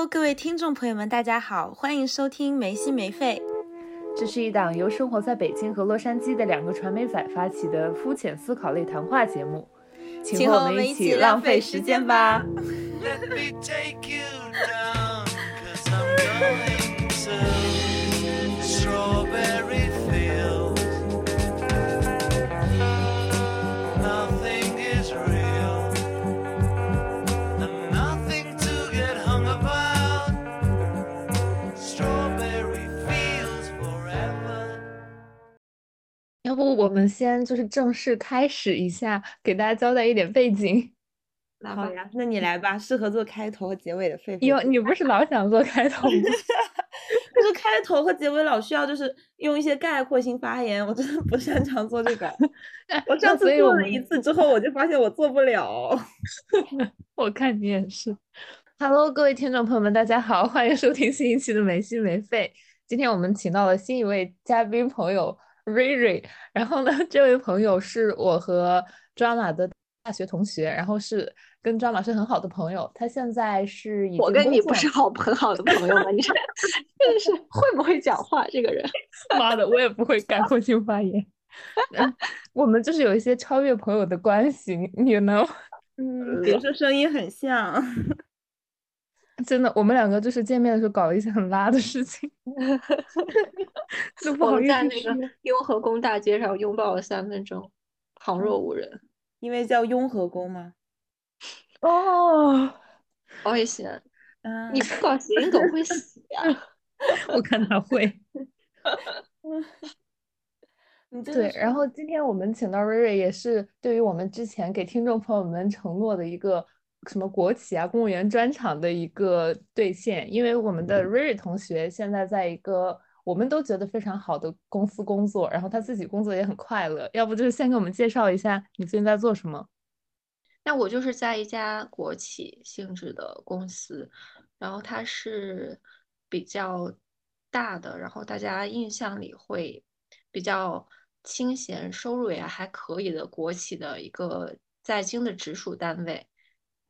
Hello，各位听众朋友们，大家好，欢迎收听没心没肺。这是一档由生活在北京和洛杉矶的两个传媒仔发起的肤浅思考类谈话节目，请和我们一起浪费时间吧。要不我们先就是正式开始一下，给大家交代一点背景。好呀，那你来吧，适合做开头和结尾的狒狒。哟，你不是老想做开头吗？可 是开头和结尾老需要就是用一些概括性发言，我真的不擅长做这个。我上次做了一次之后，我就发现我做不了。我看你也是。Hello，各位听众朋友们，大家好，欢迎收听新一期的没心没肺。今天我们请到了新一位嘉宾朋友。瑞瑞，然后呢？这位朋友是我和 Drama 的大学同学，然后是跟 Drama 是很好的朋友。他现在是已经我跟你不是好很好的朋友吗？你这 真的是会不会讲话？这个人，妈的，我也不会概括性发言。我们就是有一些超越朋友的关系，你呢？嗯，比如说声音很像。真的，我们两个就是见面的时候搞了一些很拉的事情，我们在那个雍和宫大街上拥抱了三分钟，旁若无人。因为叫雍和宫吗？哦，好危险！你不搞谐音梗会死呀！我看他会。对，然后今天我们请到瑞瑞，也是对于我们之前给听众朋友们承诺的一个。什么国企啊，公务员专场的一个兑现，因为我们的瑞瑞同学现在在一个我们都觉得非常好的公司工作，然后他自己工作也很快乐。要不就是先给我们介绍一下你最近在做什么？那我就是在一家国企性质的公司，然后它是比较大的，然后大家印象里会比较清闲，收入也还可以的国企的一个在京的直属单位。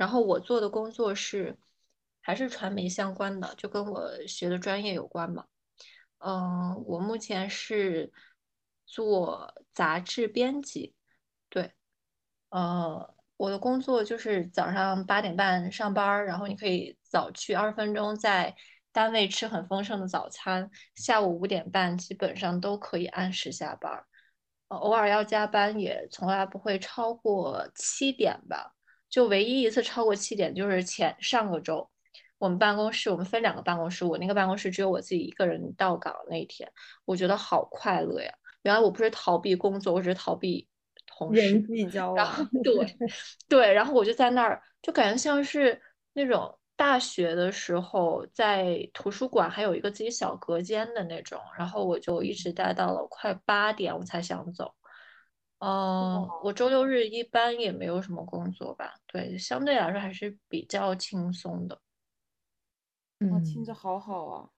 然后我做的工作是还是传媒相关的，就跟我学的专业有关嘛。嗯，我目前是做杂志编辑，对，呃，我的工作就是早上八点半上班，然后你可以早去二十分钟，在单位吃很丰盛的早餐，下午五点半基本上都可以按时下班，偶尔要加班也从来不会超过七点吧。就唯一一次超过七点，就是前上个周，我们办公室我们分两个办公室，我那个办公室只有我自己一个人到岗那一天，我觉得好快乐呀！原来我不是逃避工作，我只是逃避同事人际交往。对 对，然后我就在那儿，就感觉像是那种大学的时候在图书馆还有一个自己小隔间的那种，然后我就一直待到了快八点，我才想走。嗯，我周六日一般也没有什么工作吧，对，相对来说还是比较轻松的。嗯，听着好好啊。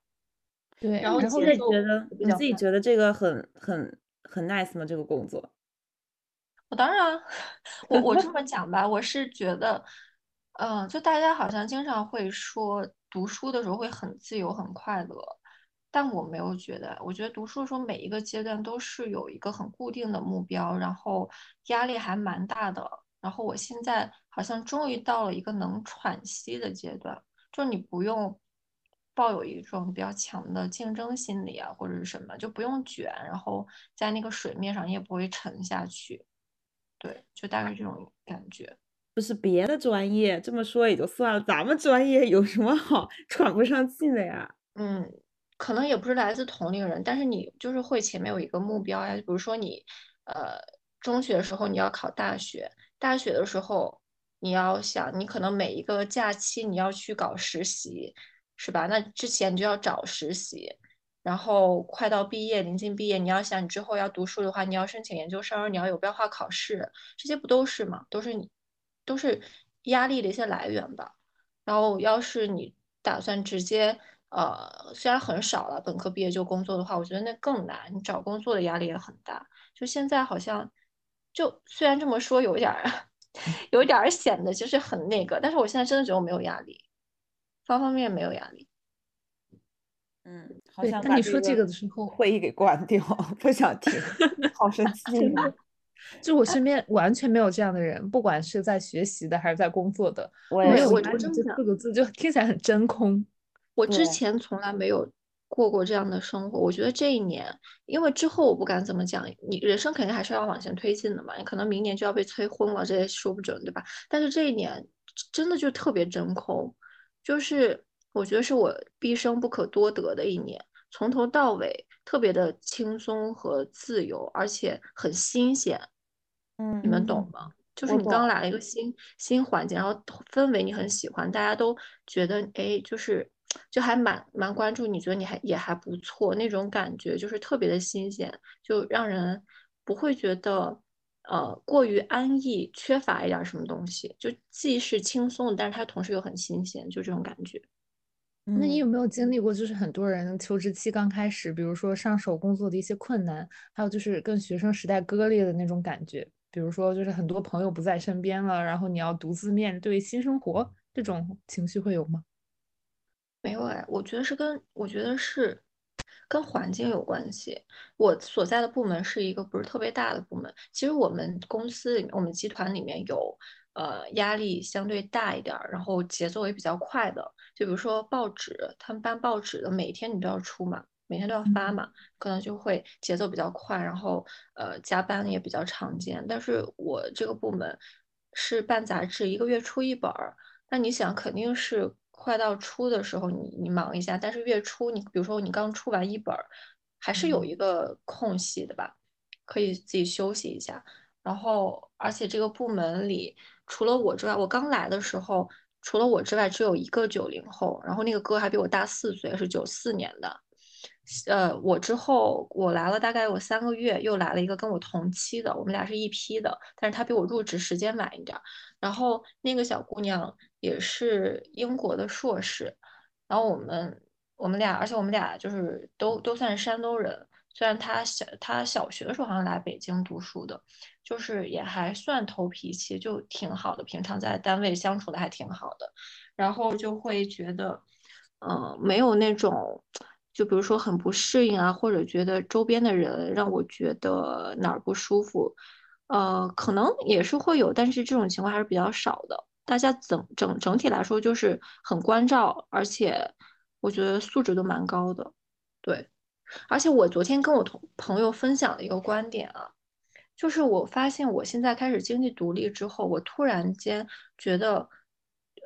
对，然后你自己觉得你自己觉得这个很很很 nice 吗？这个工作？我当然，我我这么讲吧，我是觉得，嗯，就大家好像经常会说读书的时候会很自由很快乐。但我没有觉得，我觉得读书的时候每一个阶段都是有一个很固定的目标，然后压力还蛮大的。然后我现在好像终于到了一个能喘息的阶段，就你不用抱有一种比较强的竞争心理啊，或者是什么，就不用卷，然后在那个水面上你也不会沉下去。对，就大概这种感觉。不是别的专业这么说也就算了，咱们专业有什么好喘不上气的呀？嗯。可能也不是来自同龄人，但是你就是会前面有一个目标呀，比如说你，呃，中学的时候你要考大学，大学的时候你要想，你可能每一个假期你要去搞实习，是吧？那之前就要找实习，然后快到毕业，临近毕业，你要想你之后要读书的话，你要申请研究生，你要有标化考试，这些不都是吗？都是你，都是压力的一些来源吧。然后要是你打算直接。呃，虽然很少了，本科毕业就工作的话，我觉得那更难。你找工作的压力也很大。就现在好像，就虽然这么说有点儿，有点儿显得就是很那个，但是我现在真的觉得我没有压力。方方面面没有压力。嗯，好想把你说这个的时候，会议给关掉，不想听，好生 气。就我身边完全没有这样的人，不管是在学习的还是在工作的，没有。我这四个字就听起来很真空。我之前从来没有过过这样的生活。我觉得这一年，因为之后我不敢怎么讲，你人生肯定还是要往前推进的嘛。你可能明年就要被催婚了，这也说不准，对吧？但是这一年真的就特别真空，就是我觉得是我毕生不可多得的一年，从头到尾特别的轻松和自由，而且很新鲜。嗯，你们懂吗？就是你刚来了一个新新环境，然后氛围你很喜欢，大家都觉得哎，就是就还蛮蛮关注，你觉得你还也还不错那种感觉，就是特别的新鲜，就让人不会觉得呃过于安逸，缺乏一点什么东西，就既是轻松，但是它同时又很新鲜，就这种感觉。那你有没有经历过，就是很多人求职期刚开始，比如说上手工作的一些困难，还有就是跟学生时代割裂的那种感觉？比如说，就是很多朋友不在身边了，然后你要独自面对新生活，这种情绪会有吗？没有哎，我觉得是跟我觉得是跟环境有关系。我所在的部门是一个不是特别大的部门，其实我们公司里面，我们集团里面有呃压力相对大一点，然后节奏也比较快的。就比如说报纸，他们办报纸的，每天你都要出嘛。每天都要发嘛，可能就会节奏比较快，然后呃加班也比较常见。但是我这个部门是办杂志，一个月出一本儿，那你想肯定是快到出的时候你你忙一下，但是月初你比如说你刚出完一本儿，还是有一个空隙的吧，可以自己休息一下。然后而且这个部门里除了我之外，我刚来的时候除了我之外只有一个九零后，然后那个哥还比我大四岁，是九四年的。呃，我之后我来了大概有三个月，又来了一个跟我同期的，我们俩是一批的，但是他比我入职时间晚一点。然后那个小姑娘也是英国的硕士，然后我们我们俩，而且我们俩就是都都算是山东人，虽然他小他小学的时候好像来北京读书的，就是也还算投脾气，就挺好的，平常在单位相处的还挺好的，然后就会觉得，嗯，没有那种。就比如说很不适应啊，或者觉得周边的人让我觉得哪儿不舒服，呃，可能也是会有，但是这种情况还是比较少的。大家整整整体来说就是很关照，而且我觉得素质都蛮高的。对，而且我昨天跟我同朋友分享了一个观点啊，就是我发现我现在开始经济独立之后，我突然间觉得，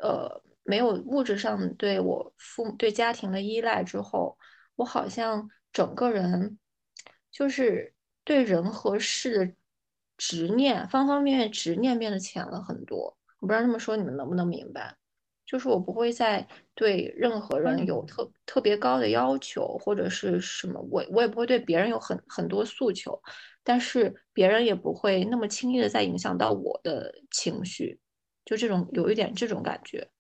呃，没有物质上对我父母对家庭的依赖之后。我好像整个人就是对人和事的执念，方方面面执念变得浅了很多。我不知道这么说你们能不能明白？就是我不会再对任何人有特特别高的要求，或者是什么，我我也不会对别人有很很多诉求，但是别人也不会那么轻易的再影响到我的情绪，就这种有一点这种感觉。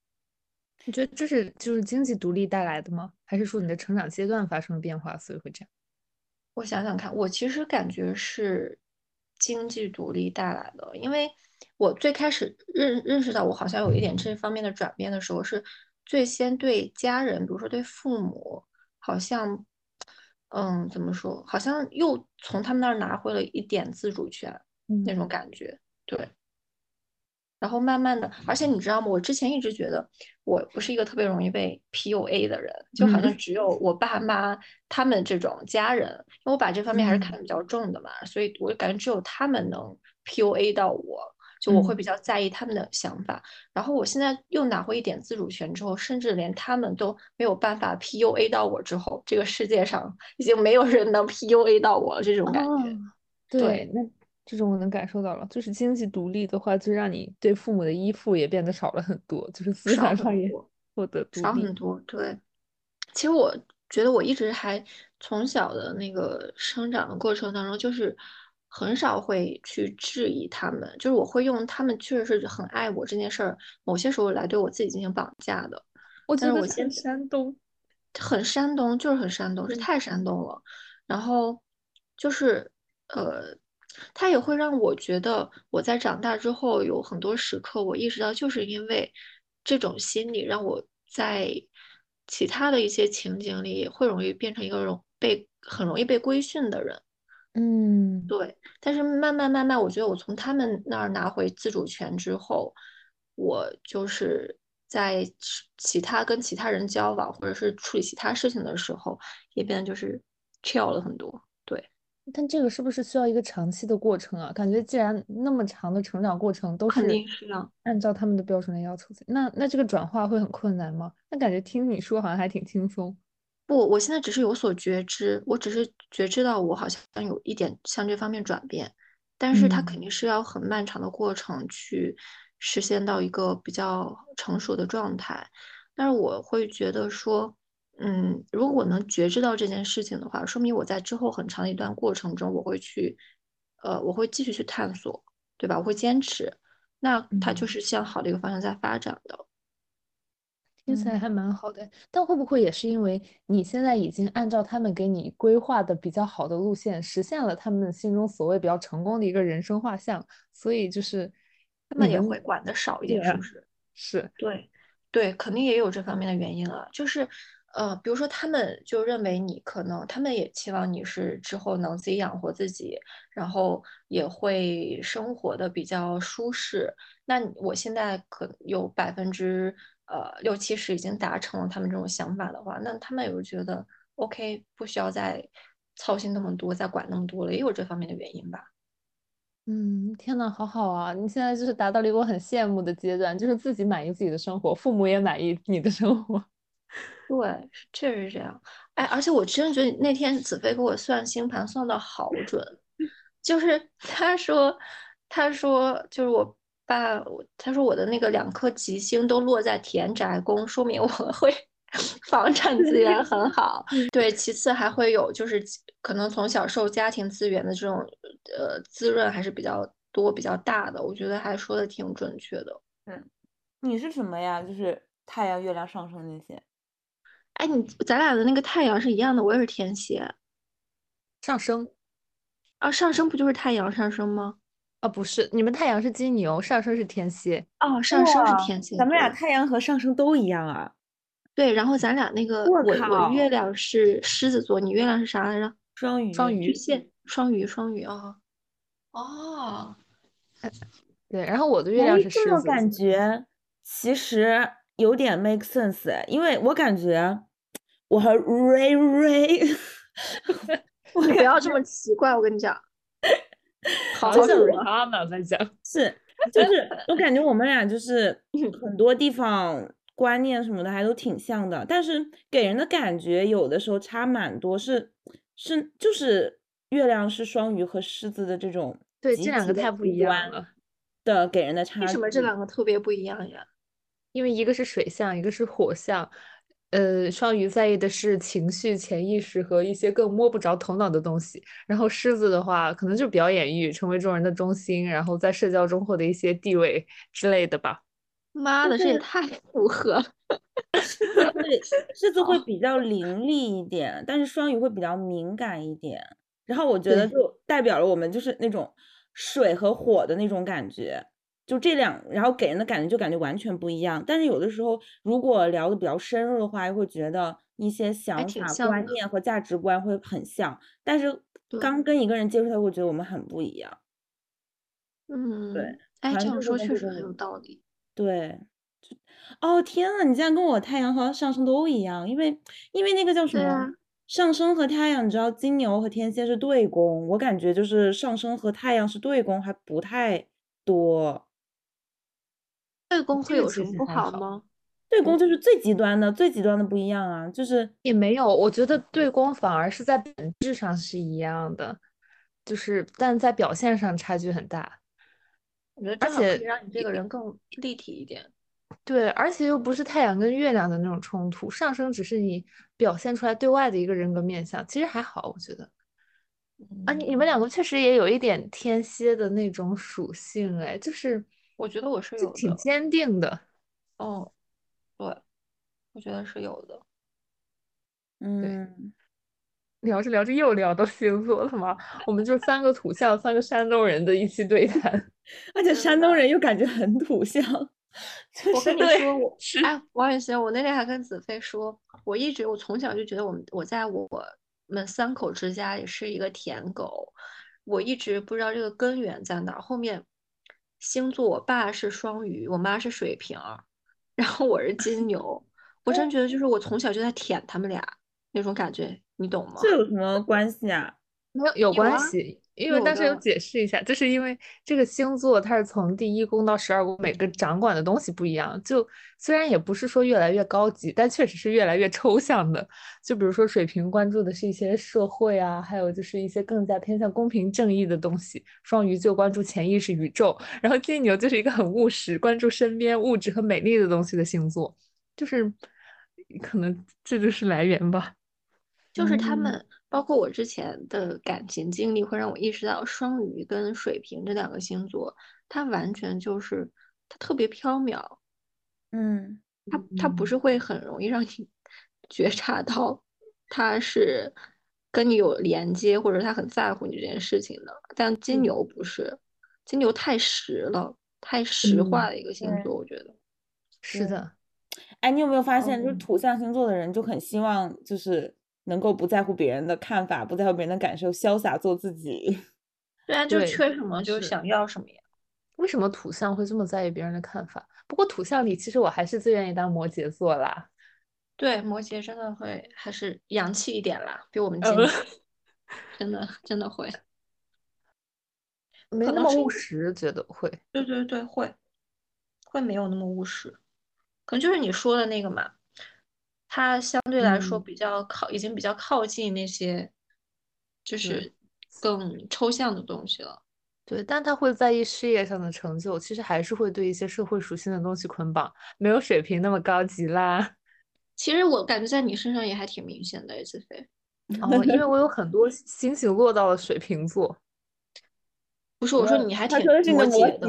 你觉得这是就是经济独立带来的吗？还是说你的成长阶段发生了变化，所以会这样？我想想看，我其实感觉是经济独立带来的，因为我最开始认认识到我好像有一点这方面的转变的时候，是最先对家人，比如说对父母，好像，嗯，怎么说？好像又从他们那儿拿回了一点自主权，那种感觉，对。然后慢慢的，而且你知道吗？我之前一直觉得我不是一个特别容易被 PUA 的人，就好像只有我爸妈他们这种家人，因为我把这方面还是看得比较重的嘛，所以我感觉只有他们能 PUA 到我，就我会比较在意他们的想法。然后我现在又拿回一点自主权之后，甚至连他们都没有办法 PUA 到我之后，这个世界上已经没有人能 PUA 到我了，这种感觉。对，那。这种我能感受到了，就是经济独立的话，就让你对父母的依附也变得少了很多，就是思想上也获得独立少很多。对，其实我觉得我一直还从小的那个生长的过程当中，就是很少会去质疑他们，就是我会用他们确实是很爱我这件事儿，某些时候来对我自己进行绑架的。我觉得我先山东，很山东，就是很山东，是太山东了。然后就是呃。他也会让我觉得，我在长大之后有很多时刻，我意识到，就是因为这种心理，让我在其他的一些情景里会容易变成一个容被很容易被规训的人。嗯，对。但是慢慢慢慢，我觉得我从他们那儿拿回自主权之后，我就是在其他跟其他人交往或者是处理其他事情的时候，也变得就是 chill 了很多。对。但这个是不是需要一个长期的过程啊？感觉既然那么长的成长过程都是肯定是啊，按照他们的标准来要求，那那这个转化会很困难吗？那感觉听你说好像还挺轻松。不，我现在只是有所觉知，我只是觉知到我好像有一点向这方面转变，但是它肯定是要很漫长的过程去实现到一个比较成熟的状态。但是我会觉得说。嗯，如果我能觉知到这件事情的话，说明我在之后很长的一段过程中，我会去，呃，我会继续去探索，对吧？我会坚持，那它就是向好的一个方向在发展的。听起来还蛮好的，但会不会也是因为你现在已经按照他们给你规划的比较好的路线，实现了他们心中所谓比较成功的一个人生画像，所以就是他们也会管的少一点，是不是？是，对，对，肯定也有这方面的原因了，就是。呃，比如说，他们就认为你可能，他们也期望你是之后能自己养活自己，然后也会生活的比较舒适。那我现在可有百分之呃六七十已经达成了他们这种想法的话，那他们也会觉得 OK，不需要再操心那么多，再管那么多了，也有这方面的原因吧。嗯，天呐，好好啊！你现在就是达到了一个我很羡慕的阶段，就是自己满意自己的生活，父母也满意你的生活。对，确实是这样。哎，而且我真的觉得那天子飞给我算星盘算的好准，就是他说，他说就是我爸，他说我的那个两颗吉星都落在田宅宫，说明我会 房产资源很好。对，其次还会有就是可能从小受家庭资源的这种呃滋润还是比较多、比较大的。我觉得还说的挺准确的。嗯，你是什么呀？就是太阳、月亮上升那些。哎，你咱俩的那个太阳是一样的，我也是天蝎，上升啊，上升不就是太阳上升吗？啊，不是，你们太阳是金牛，上升是天蝎。哦，上升是天蝎，咱们俩太阳和上升都一样啊。对，然后咱俩那个我我月亮是狮子座，你月亮是啥来着？双鱼，双鱼，巨蟹，双鱼，双鱼啊。哦，对，然后我的月亮是狮子。感觉其实。有点 make sense 哎，因为我感觉我和 Ray Ray，你不要这么奇怪，我跟你讲，好像他们在讲，是就是我感觉我们俩就是很多地方观念什么的还都挺像的，但是给人的感觉有的时候差蛮多，是是就是月亮是双鱼和狮子的这种，对这两个太不一样了。的给人的差，为什么这两个特别不一样呀？因为一个是水象，一个是火象，呃，双鱼在意的是情绪、潜意识和一些更摸不着头脑的东西。然后狮子的话，可能就是表演欲，成为众人的中心，然后在社交中获得一些地位之类的吧。妈的，这也太符合了。对，狮子会比较凌厉一点，但是双鱼会比较敏感一点。然后我觉得就代表了我们就是那种水和火的那种感觉。就这两，然后给人的感觉就感觉完全不一样。但是有的时候，如果聊的比较深入的话，又会觉得一些想法、观念和价值观会很像。但是刚跟一个人接触，他会觉得我们很不一样。嗯，对。哎，这样说确实很有道理。对。哦天呐，你竟然跟我太阳和上升都一样，因为因为那个叫什么上升和太阳，你知道金牛和天蝎是对宫，我感觉就是上升和太阳是对宫还不太多。对宫会有什么不好吗？对宫就是最极端的，最极端的不一样啊，就是也没有，我觉得对宫反而是在本质上是一样的，就是但在表现上差距很大。我觉得而且让你这个人更立体一点。对，而且又不是太阳跟月亮的那种冲突，上升只是你表现出来对外的一个人格面相，其实还好，我觉得。啊，你你们两个确实也有一点天蝎的那种属性，哎，就是。我觉得我是有挺坚定的，哦，对，我觉得是有的，嗯，聊着聊着又聊到星座了吗？我们就三个土象，三个山东人的一期对谈，而且山东人又感觉很土象，我跟你说，我哎，王雨欣，我那天还跟子飞说，我一直我从小就觉得我们我在我们三口之家也是一个舔狗，我一直不知道这个根源在哪。后面星座，我爸是双鱼，我妈是水瓶，然后我是金 牛，我真觉得就是我从小就在舔他们俩那种感觉，你懂吗？这有什么关系啊？没有有关系。因为但是有解释一下，就是因为这个星座它是从第一宫到十二宫，每个掌管的东西不一样。就虽然也不是说越来越高级，但确实是越来越抽象的。就比如说水瓶关注的是一些社会啊，还有就是一些更加偏向公平正义的东西。双鱼就关注潜意识、宇宙，然后金牛就是一个很务实，关注身边物质和美丽的东西的星座。就是可能这就是来源吧。就是他们。包括我之前的感情经历，会让我意识到双鱼跟水瓶这两个星座，它完全就是它特别飘渺，嗯，它它不是会很容易让你 觉察到他是跟你有连接，或者他很在乎你这件事情的。但金牛不是，金牛太实了，太实化的一个星座，我觉得是的。哎，你有没有发现，就是土象星座的人就很希望就是。能够不在乎别人的看法，不在乎别人的感受，潇洒做自己。对啊，就缺什么就想要什么呀。为什么土象会这么在意别人的看法？不过土象里，其实我还是最愿意当摩羯座啦。对，摩羯真的会还是洋气一点啦，比我们金 真的真的会，没那么务实，觉得会。对对对，会会没有那么务实，可能就是你说的那个嘛。他相对来说比较靠，已经比较靠近那些，就是更抽象的东西了。对，但他会在意事业上的成就，其实还是会对一些社会属性的东西捆绑，没有水平那么高级啦。其实我感觉在你身上也还挺明显的，H 飞。哦，因为我有很多星星落到了水瓶座。不是，我说你还挺摩羯的。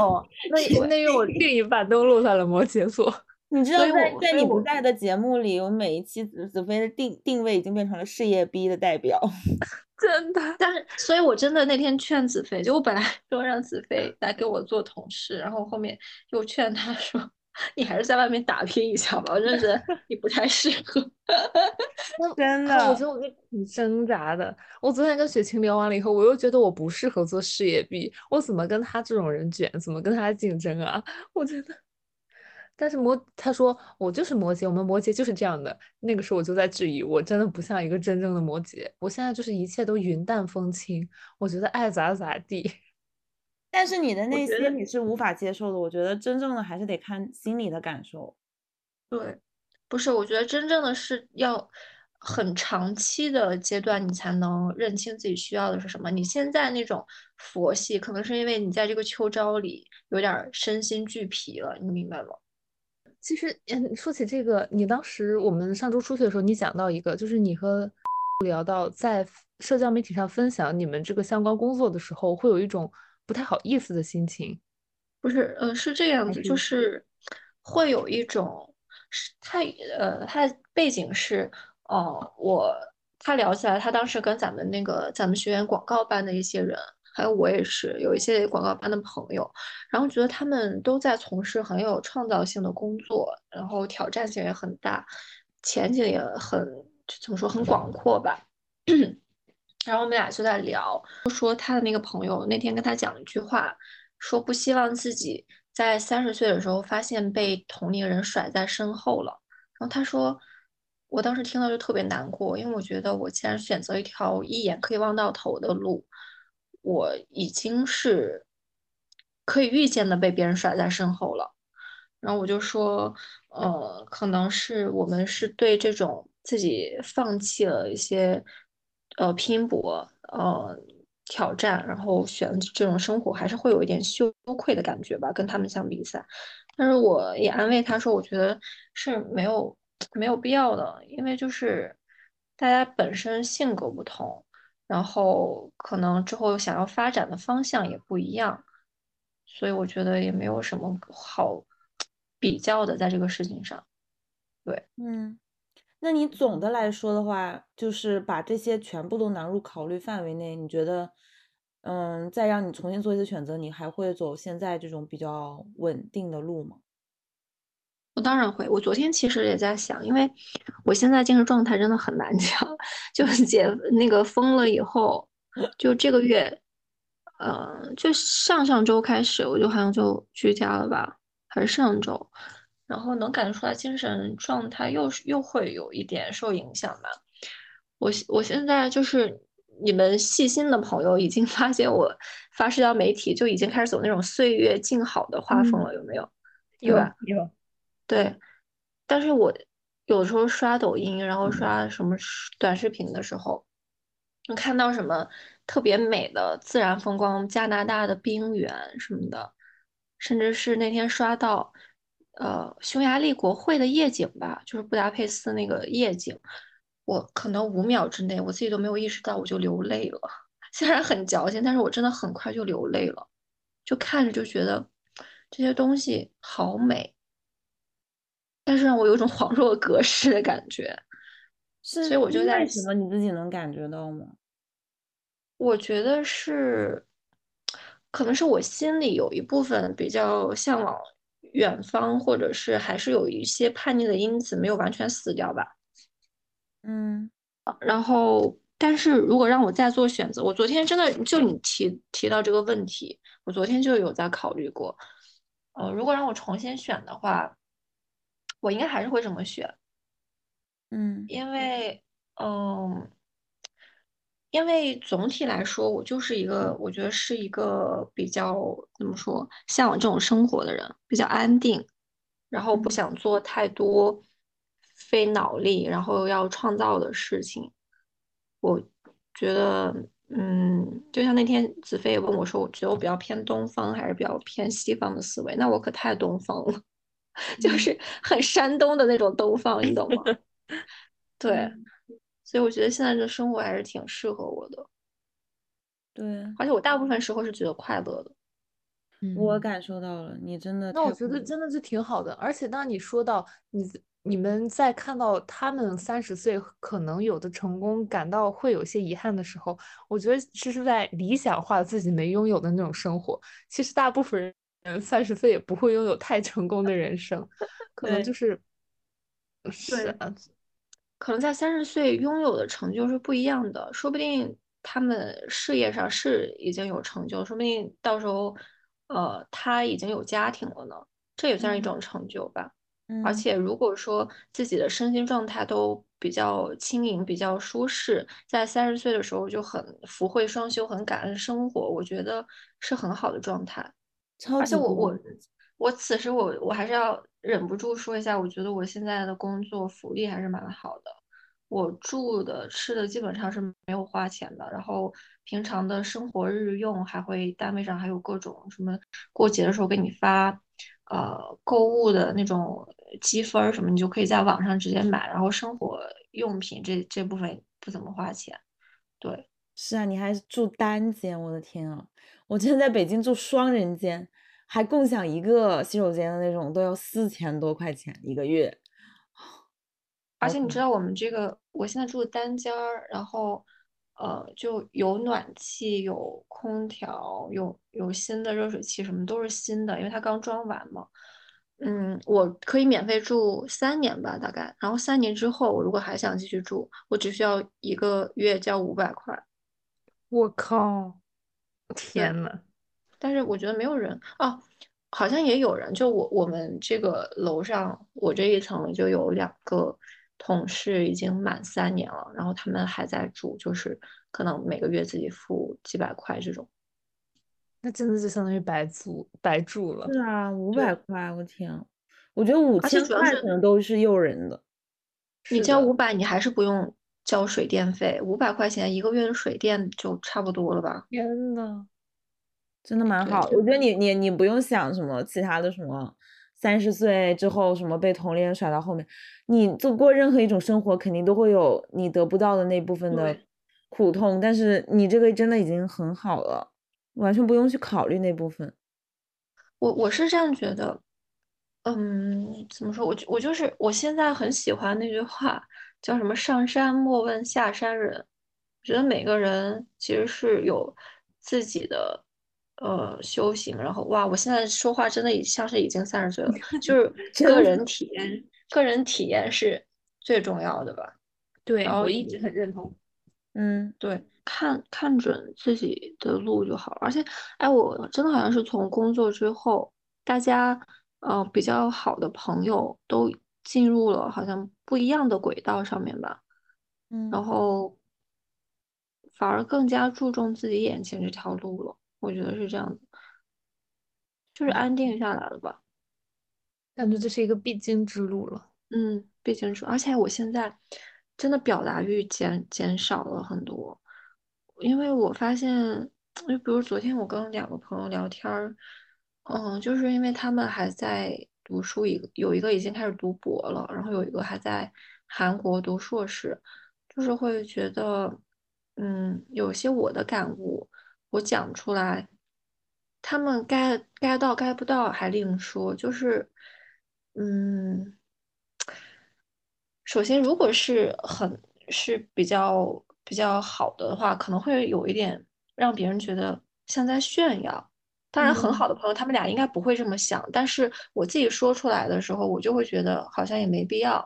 哦，那 那因为我另一半都落在了摩羯座。你知道在在你不在的节目里，我每一期子子飞的定定位已经变成了事业逼的代表，真的。但是，所以我真的那天劝子飞，就我本来 说让子飞来给我做同事，然后后面又劝他说，你还是在外面打拼一下吧，我觉得你不太适合。真的，我觉得我就挺挣扎的。我昨天跟雪晴聊完了以后，我又觉得我不适合做事业逼，我怎么跟他这种人卷，怎么跟他竞争啊？我觉得。但是摩他说我就是摩羯，我们摩羯就是这样的。那个时候我就在质疑，我真的不像一个真正的摩羯。我现在就是一切都云淡风轻，我觉得爱咋咋地。但是你的那些你是无法接受的，我觉得真正的还是得看心里的感受。对，不是，我觉得真正的是要很长期的阶段，你才能认清自己需要的是什么。你现在那种佛系，可能是因为你在这个秋招里有点身心俱疲了，你明白吗？其实，嗯，说起这个，你当时我们上周出去的时候，你讲到一个，就是你和聊到在社交媒体上分享你们这个相关工作的时候，会有一种不太好意思的心情。不是，呃，是这样子，就是会有一种，他，呃，他的背景是，哦，我他聊起来，他当时跟咱们那个咱们学院广告班的一些人。还有我也是有一些广告班的朋友，然后觉得他们都在从事很有创造性的工作，然后挑战性也很大，前景也很怎么说很广阔吧。然后我们俩就在聊，说他的那个朋友那天跟他讲了一句话，说不希望自己在三十岁的时候发现被同龄人甩在身后了。然后他说，我当时听到就特别难过，因为我觉得我既然选择一条一眼可以望到头的路。我已经是可以预见的被别人甩在身后了，然后我就说，呃，可能是我们是对这种自己放弃了一些，呃，拼搏，呃，挑战，然后选这种生活，还是会有一点羞愧的感觉吧，跟他们相比赛。但是我也安慰他说，我觉得是没有没有必要的，因为就是大家本身性格不同。然后可能之后想要发展的方向也不一样，所以我觉得也没有什么好比较的在这个事情上。对，嗯，那你总的来说的话，就是把这些全部都纳入考虑范围内，你觉得，嗯，再让你重新做一次选择，你还会走现在这种比较稳定的路吗？我当然会。我昨天其实也在想，因为我现在精神状态真的很难讲。就是解那个封了以后，就这个月，呃，就上上周开始，我就好像就居家了吧，还是上周，然后能感觉出来精神状态又又会有一点受影响吧。我我现在就是你们细心的朋友已经 发现我发社交媒体就已经开始走那种岁月静好的画风了，有没有？有有。对，但是我有时候刷抖音，然后刷什么短视频的时候，能看到什么特别美的自然风光，加拿大的冰原什么的，甚至是那天刷到，呃，匈牙利国会的夜景吧，就是布达佩斯那个夜景，我可能五秒之内我自己都没有意识到，我就流泪了。虽然很矫情，但是我真的很快就流泪了，就看着就觉得这些东西好美。但是让我有种恍若隔世的感觉，所以我就在什么你自己能感觉到吗？我觉得是，可能是我心里有一部分比较向往远方，或者是还是有一些叛逆的因子没有完全死掉吧。嗯，然后，但是如果让我再做选择，我昨天真的就你提提到这个问题，我昨天就有在考虑过。呃，如果让我重新选的话。我应该还是会这么选，嗯，因为，嗯，因为总体来说，我就是一个，我觉得是一个比较怎么说，向往这种生活的人，比较安定，然后不想做太多费脑力，然后要创造的事情。我觉得，嗯，就像那天子飞也问我说，我觉得我比较偏东方，还是比较偏西方的思维？那我可太东方了。就是很山东的那种东方，你懂吗？对，所以我觉得现在这生活还是挺适合我的。对，而且我大部分时候是觉得快乐的。我感受到了，你真的。那我觉得真的是挺好的。而且当你说到你你们在看到他们三十岁可能有的成功感到会有些遗憾的时候，我觉得是是在理想化自己没拥有的那种生活。其实大部分人。嗯，三十岁也不会拥有太成功的人生，可能就是是，可能在三十岁拥有的成就是不一样的。说不定他们事业上是已经有成就，说不定到时候，呃，他已经有家庭了呢，这也算是一种成就吧。而且如果说自己的身心状态都比较轻盈、比较舒适，在三十岁的时候就很福慧双修、很感恩生活，我觉得是很好的状态。而且我我我此时我我还是要忍不住说一下，我觉得我现在的工作福利还是蛮好的，我住的吃的基本上是没有花钱的，然后平常的生活日用还会单位上还有各种什么过节的时候给你发呃购物的那种积分什么，你就可以在网上直接买，然后生活用品这这部分不怎么花钱，对，是啊，你还住单间，我的天啊！我之前在北京住双人间，还共享一个洗手间的那种，都要四千多块钱一个月。而且你知道我们这个，我现在住的单间儿，然后呃就有暖气、有空调、有有新的热水器，什么都是新的，因为它刚装完嘛。嗯，我可以免费住三年吧，大概。然后三年之后，我如果还想继续住，我只需要一个月交五百块。我靠！天呐，但是我觉得没有人哦，好像也有人。就我我们这个楼上，我这一层就有两个同事已经满三年了，然后他们还在住，就是可能每个月自己付几百块这种。那真的就相当于白租白住了。是啊，五百块，我天，我觉得五千块可能都是诱人的。你交五百，你还是不用。交水电费五百块钱一个月的水电就差不多了吧？天呐，真的蛮好。我觉得你你你不用想什么其他的什么，三十岁之后什么被同龄人甩到后面，你做过任何一种生活，肯定都会有你得不到的那部分的苦痛。但是你这个真的已经很好了，完全不用去考虑那部分。我我是这样觉得，嗯，怎么说？我我就是我现在很喜欢那句话。叫什么？上山莫问下山人。我觉得每个人其实是有自己的呃修行，然后哇，我现在说话真的已像是已经三十岁了，就 是个人体验，个人体验是最重要的吧？对，我一直很认同。嗯，对，看看准自己的路就好。而且，哎，我真的好像是从工作之后，大家呃比较好的朋友都进入了好像不一样的轨道上面吧。嗯，然后反而更加注重自己眼前这条路了。我觉得是这样子，就是安定下来了吧。感觉这是一个必经之路了。嗯，必经之路。而且我现在。真的表达欲减减少了很多，因为我发现，就比如昨天我跟两个朋友聊天儿，嗯，就是因为他们还在读书，一个有一个已经开始读博了，然后有一个还在韩国读硕士，就是会觉得，嗯，有些我的感悟，我讲出来，他们该该到该不到还另说，就是，嗯。首先，如果是很是比较比较好的话，可能会有一点让别人觉得像在炫耀。当然，很好的朋友，他们俩应该不会这么想。但是我自己说出来的时候，我就会觉得好像也没必要。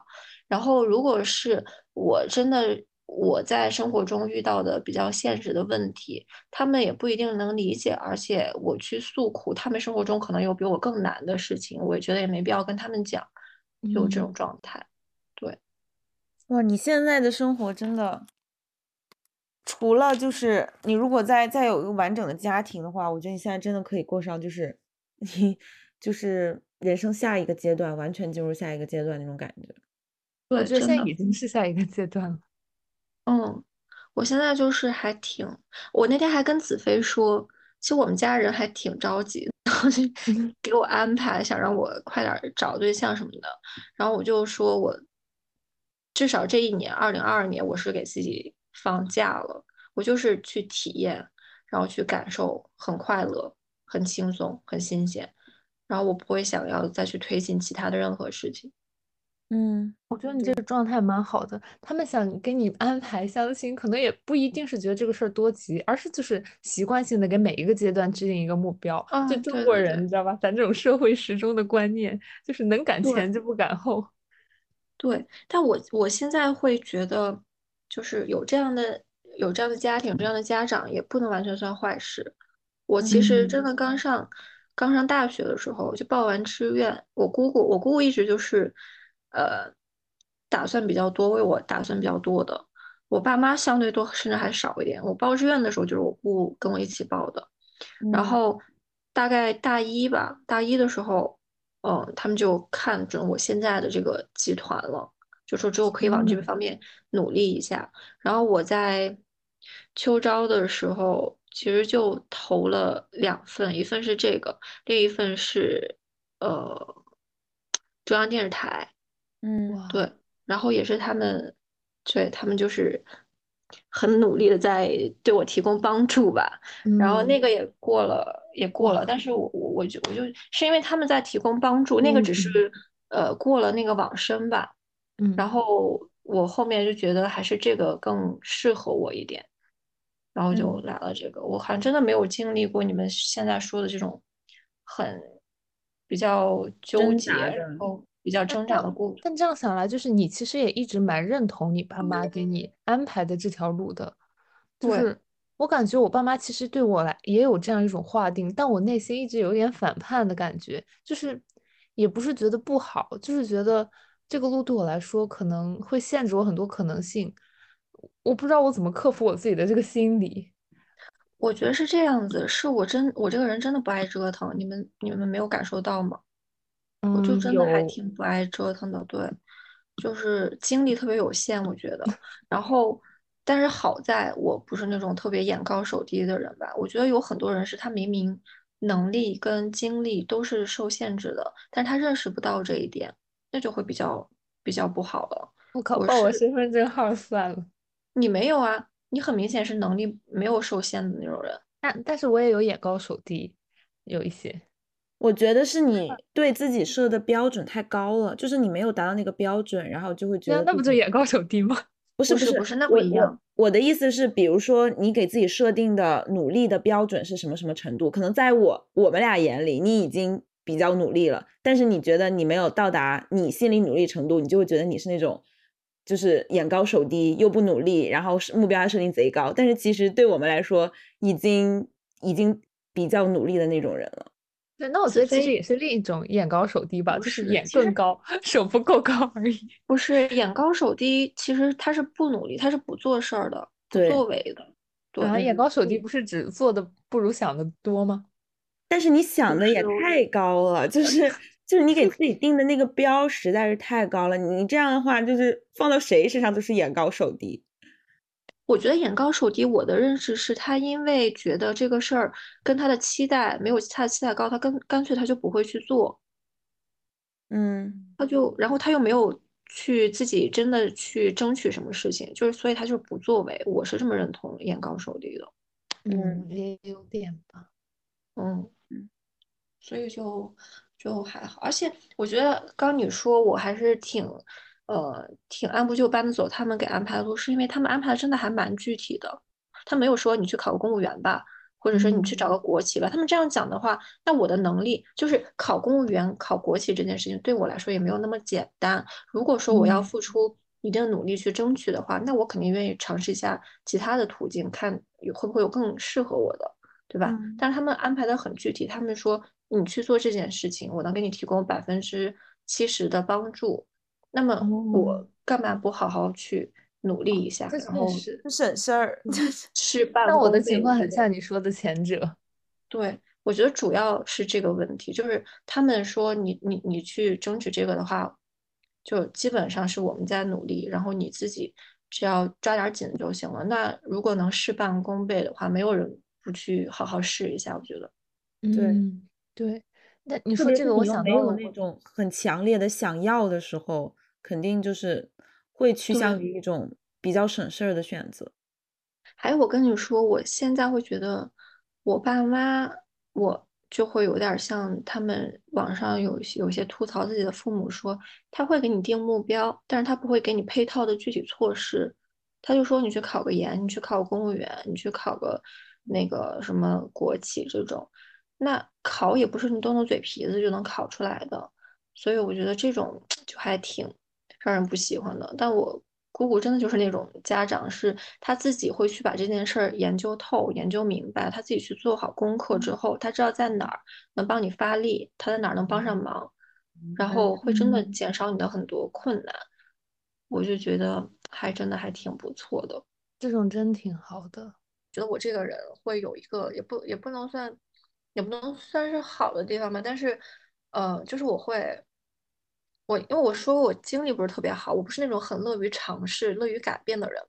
然后，如果是我真的我在生活中遇到的比较现实的问题，他们也不一定能理解。而且我去诉苦，他们生活中可能有比我更难的事情，我也觉得也没必要跟他们讲，就这种状态。对。哇，你现在的生活真的，除了就是你如果再再有一个完整的家庭的话，我觉得你现在真的可以过上就是 你就是人生下一个阶段，完全进入下一个阶段那种感觉。我觉得现在已经是下一个阶段了。嗯，我现在就是还挺，我那天还跟子飞说，其实我们家人还挺着急，然 后就给我安排，想让我快点找对象什么的，然后我就说我。至少这一年，二零二二年，我是给自己放假了，我就是去体验，然后去感受，很快乐，很轻松，很新鲜，然后我不会想要再去推进其他的任何事情。嗯，我觉得你这个状态蛮好的。他们想给你安排相亲，可能也不一定是觉得这个事儿多急，而是就是习惯性的给每一个阶段制定一个目标。就中国人，你知道吧？咱这种社会时钟的观念，就是能赶前就不赶后。对，但我我现在会觉得，就是有这样的有这样的家庭，这样的家长也不能完全算坏事。我其实真的刚上刚上大学的时候就报完志愿，我姑姑我姑姑一直就是呃打算比较多，为我打算比较多的。我爸妈相对多，甚至还少一点。我报志愿的时候就是我姑跟我一起报的，然后大概大一吧，大一的时候。嗯，他们就看准我现在的这个集团了，就说之后可以往这个方面努力一下。然后我在秋招的时候，其实就投了两份，一份是这个，另一份是呃中央电视台。嗯，对，然后也是他们，对他们就是很努力的在对我提供帮助吧。然后那个也过了。也过了，但是我我我就我就是因为他们在提供帮助，那个只是呃过了那个网申吧，嗯，然后我后面就觉得还是这个更适合我一点，然后就来了这个。我好像真的没有经历过你们现在说的这种很比较纠结，然后比较挣扎的过程。但这样想来，就是你其实也一直蛮认同你爸妈给你安排的这条路的，就是。我感觉我爸妈其实对我来也有这样一种划定，但我内心一直有点反叛的感觉，就是也不是觉得不好，就是觉得这个路对我来说可能会限制我很多可能性，我不知道我怎么克服我自己的这个心理。我觉得是这样子，是我真我这个人真的不爱折腾，你们你们没有感受到吗？我就真的还挺不爱折腾的，对，就是精力特别有限，我觉得，然后。但是好在我不是那种特别眼高手低的人吧？我觉得有很多人是他明明能力跟精力都是受限制的，但是他认识不到这一点，那就会比较比较不好了。我靠，报我身份证号算了。你没有啊？你很明显是能力没有受限的那种人。但但是我也有眼高手低，有一些。我觉得是你对自己设的标准太高了，就是你没有达到那个标准，然后就会觉得那不就眼高手低吗？不是不是不是，那不一样。我的意思是，比如说你给自己设定的努力的标准是什么什么程度？可能在我我们俩眼里，你已经比较努力了，但是你觉得你没有到达你心里努力程度，你就会觉得你是那种就是眼高手低又不努力，然后目标设定贼高。但是其实对我们来说，已经已经比较努力的那种人了。对，那我觉得其实也是另一种眼高手低吧，就是眼更高，手不够高而已。不是眼高手低，其实他是不努力，他是不做事儿的，不作为的。对，眼高手低不是指做的不如想的多吗？但是你想的也太高了，就是就是你给自己 定的那个标实在是太高了。你这样的话，就是放到谁身上都是眼高手低。我觉得眼高手低，我的认识是他因为觉得这个事儿跟他的期待没有他的期待高，他干干脆他就不会去做，嗯，他就然后他又没有去自己真的去争取什么事情，就是所以他就是不作为。我是这么认同眼高手低的，嗯，也有点吧，嗯嗯，所以就就还好，而且我觉得刚你说我还是挺。呃，挺按部就班的走，他们给安排的路，是因为他们安排的真的还蛮具体的。他没有说你去考个公务员吧，或者说你去找个国企吧。他们这样讲的话，那我的能力就是考公务员、考国企这件事情对我来说也没有那么简单。如果说我要付出一定努力去争取的话，那我肯定愿意尝试一下其他的途径，看有会不会有更适合我的，对吧？但是他们安排的很具体，他们说你去做这件事情，我能给你提供百分之七十的帮助。那么我干嘛不好好去努力一下，然后省事儿？那我的情况很像你说的前者。对，我觉得主要是这个问题，就是他们说你你你去争取这个的话，就基本上是我们在努力，然后你自己只要抓点紧就行了。那如果能事半功倍的话，没有人不去好好试一下。我觉得，对对。那你说这个，我想到了那种很强烈的想要的时候。肯定就是会趋向于一种比较省事儿的选择。还有，我跟你说，我现在会觉得我爸妈，我就会有点像他们网上有有些吐槽自己的父母，说他会给你定目标，但是他不会给你配套的具体措施。他就说你去考个研，你去考个公务员，你去考个那个什么国企这种，那考也不是你动动嘴皮子就能考出来的。所以我觉得这种就还挺。让人不喜欢的，但我姑姑真的就是那种家长，是他自己会去把这件事儿研究透、研究明白，他自己去做好功课之后，他知道在哪儿能帮你发力，他在哪儿能帮上忙，然后会真的减少你的很多困难。我就觉得还真的还挺不错的，这种真挺好的。觉得我这个人会有一个也不也不能算，也不能算是好的地方吧，但是呃，就是我会。我因为我说我精力不是特别好，我不是那种很乐于尝试、乐于改变的人，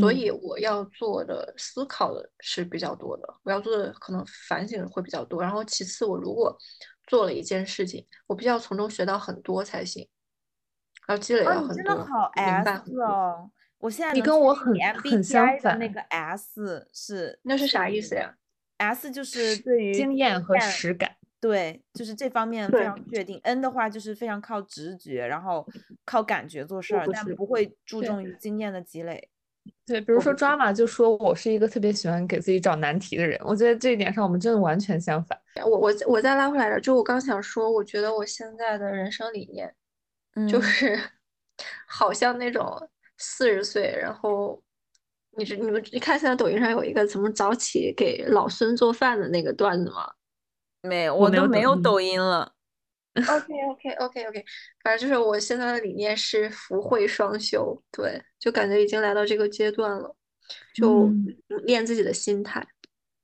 所以我要做的思考的是比较多的，我要做的可能反省会比较多。然后其次，我如果做了一件事情，我必须要从中学到很多才行，要积累到很多。真的好 S 哦！我现在你跟我很很相反。那个 S 是那是啥意思呀？S 就是对于经验和实感。对，就是这方面非常确定。N 的话就是非常靠直觉，然后靠感觉做事儿，但不会注重于经验的积累。对，比如说抓马就说我是一个特别喜欢给自己找难题的人，我觉得这一点上我们真的完全相反。我我我再拉回来点，就我刚想说，我觉得我现在的人生理念，就是 好像那种四十岁，然后你是你们你看现在抖音上有一个怎么早起给老孙做饭的那个段子吗？没有，我都没有抖音了。OK OK OK OK，反正就是我现在的理念是福慧双修，对，就感觉已经来到这个阶段了，就练自己的心态。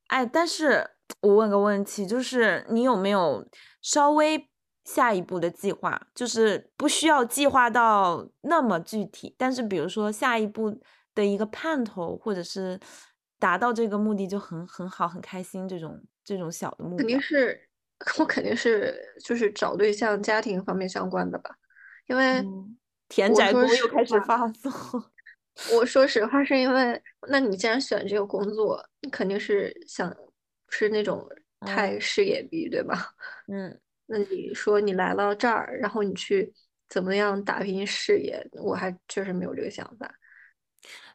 哎，但是我问个问题，就是你有没有稍微下一步的计划？就是不需要计划到那么具体，但是比如说下一步的一个盼头，或者是达到这个目的就很很好，很开心这种。这种小的目标肯定是 我肯定是就是找对象、家庭方面相关的吧，因为田宅宫又开始发作。我说实话，是因为那你既然选这个工作，你肯定是想是那种太事业逼，对吧？嗯，那你说你来到这儿，然后你去怎么样打拼事业，我还确实没有这个想法。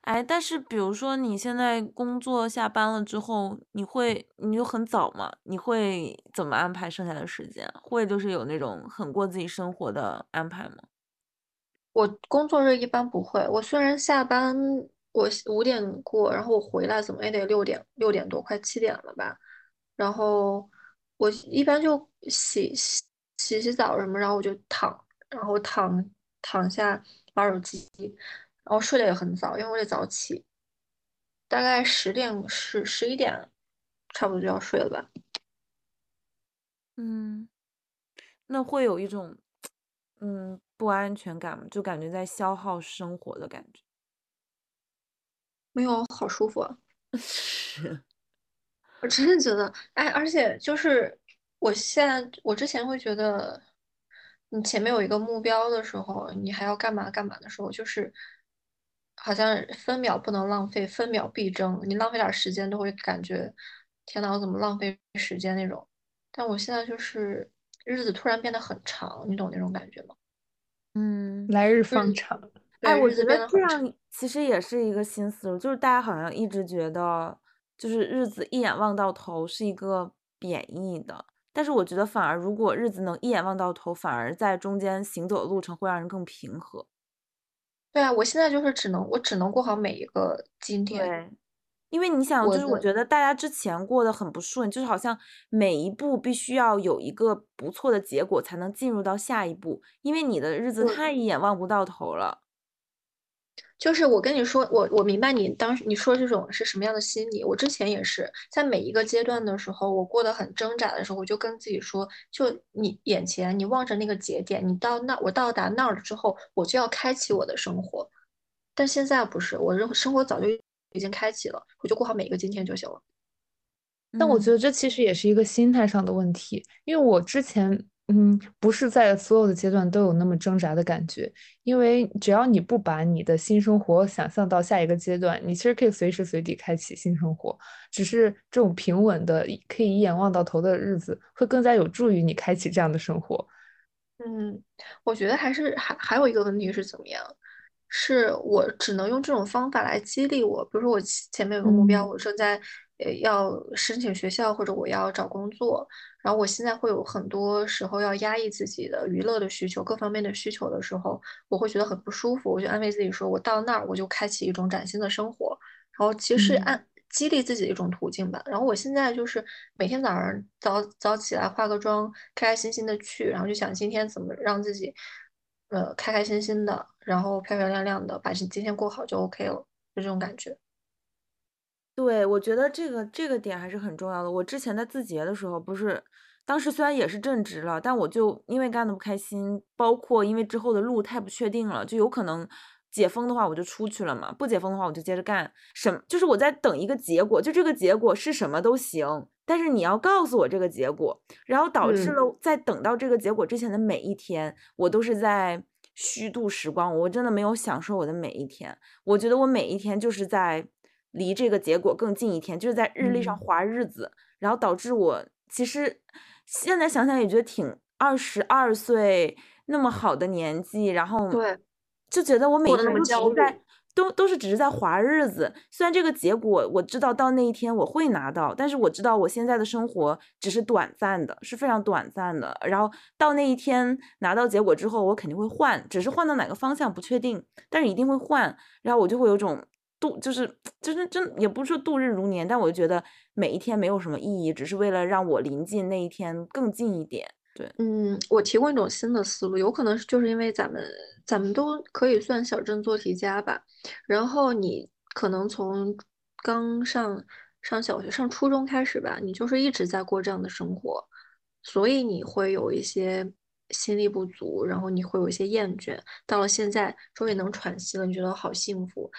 哎，但是比如说你现在工作下班了之后，你会你就很早嘛？你会怎么安排剩下的时间？会就是有那种很过自己生活的安排吗？我工作日一般不会。我虽然下班我五点过，然后我回来怎么也得六点六点多，快七点了吧。然后我一般就洗洗洗洗澡什么，然后我就躺，然后躺躺下玩手机，然后睡得也很早，因为我得早起，大概十点十十一点，差不多就要睡了吧。嗯，那会有一种嗯不安全感吗？就感觉在消耗生活的感觉。没有，好舒服啊！是。我真的觉得，哎，而且就是我现在，我之前会觉得，你前面有一个目标的时候，你还要干嘛干嘛的时候，就是好像分秒不能浪费，分秒必争，你浪费点时间都会感觉，天呐，我怎么浪费时间那种。但我现在就是日子突然变得很长，你懂那种感觉吗？嗯，来日方长。哎，我觉得这样其实也是一个新思路，就是大家好像一直觉得。就是日子一眼望到头是一个贬义的，但是我觉得反而如果日子能一眼望到头，反而在中间行走的路程会让人更平和。对啊，我现在就是只能我只能过好每一个今天。对，因为你想，就是我觉得大家之前过得很不顺，就是好像每一步必须要有一个不错的结果才能进入到下一步，因为你的日子太一眼望不到头了。就是我跟你说，我我明白你当时你说这种是什么样的心理。我之前也是在每一个阶段的时候，我过得很挣扎的时候，我就跟自己说，就你眼前你望着那个节点，你到那我到达那儿了之后，我就要开启我的生活。但现在不是，我生生活早就已经开启了，我就过好每一个今天就行了。但我觉得这其实也是一个心态上的问题，因为我之前。嗯，不是在所有的阶段都有那么挣扎的感觉，因为只要你不把你的新生活想象到下一个阶段，你其实可以随时随地开启新生活。只是这种平稳的、可以一眼望到头的日子，会更加有助于你开启这样的生活。嗯，我觉得还是还还有一个问题是怎么样？是我只能用这种方法来激励我，比如说我前面有个目标，我正在。要申请学校或者我要找工作，然后我现在会有很多时候要压抑自己的娱乐的需求、各方面的需求的时候，我会觉得很不舒服。我就安慰自己说，我到那儿我就开启一种崭新的生活，然后其实按激励自己的一种途径吧。然后我现在就是每天早上早早起来化个妆，开开心心的去，然后就想今天怎么让自己呃开开心心的，然后漂漂亮亮的把今今天过好就 OK 了，就这种感觉。对，我觉得这个这个点还是很重要的。我之前在字节的时候，不是当时虽然也是正职了，但我就因为干的不开心，包括因为之后的路太不确定了，就有可能解封的话我就出去了嘛，不解封的话我就接着干。什就是我在等一个结果，就这个结果是什么都行，但是你要告诉我这个结果，然后导致了在等到这个结果之前的每一天，我都是在虚度时光，我真的没有享受我的每一天。我觉得我每一天就是在。离这个结果更近一天，就是在日历上划日子，然后导致我其实现在想想也觉得挺二十二岁那么好的年纪，然后对，就觉得我每天都只是在都都是只是在划日子。虽然这个结果我知道到那一天我会拿到，但是我知道我现在的生活只是短暂的，是非常短暂的。然后到那一天拿到结果之后，我肯定会换，只是换到哪个方向不确定，但是一定会换。然后我就会有种。度就是就是真也不是说度日如年，但我就觉得每一天没有什么意义，只是为了让我临近那一天更近一点。对，嗯，我提供一种新的思路，有可能就是因为咱们咱们都可以算小镇做题家吧，然后你可能从刚上上小学、上初中开始吧，你就是一直在过这样的生活，所以你会有一些心力不足，然后你会有一些厌倦，到了现在终于能喘息了，你觉得好幸福。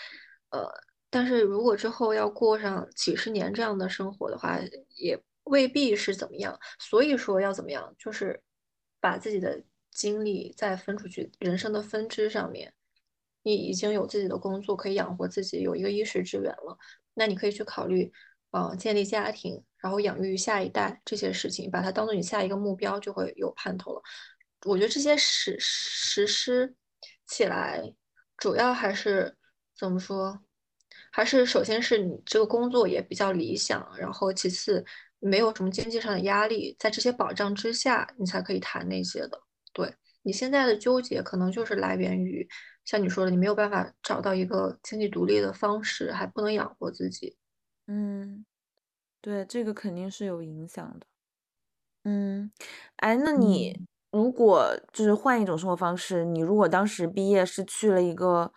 呃，但是如果之后要过上几十年这样的生活的话，也未必是怎么样。所以说要怎么样，就是把自己的精力再分出去，人生的分支上面，你已经有自己的工作可以养活自己，有一个衣食之源了，那你可以去考虑，呃，建立家庭，然后养育下一代这些事情，把它当做你下一个目标，就会有盼头了。我觉得这些实实施起来，主要还是。怎么说？还是首先是你这个工作也比较理想，然后其次没有什么经济上的压力，在这些保障之下，你才可以谈那些的。对你现在的纠结，可能就是来源于像你说的，你没有办法找到一个经济独立的方式，还不能养活自己。嗯，对，这个肯定是有影响的。嗯，哎，那你如果就是换一种生活方式，你如果当时毕业是去了一个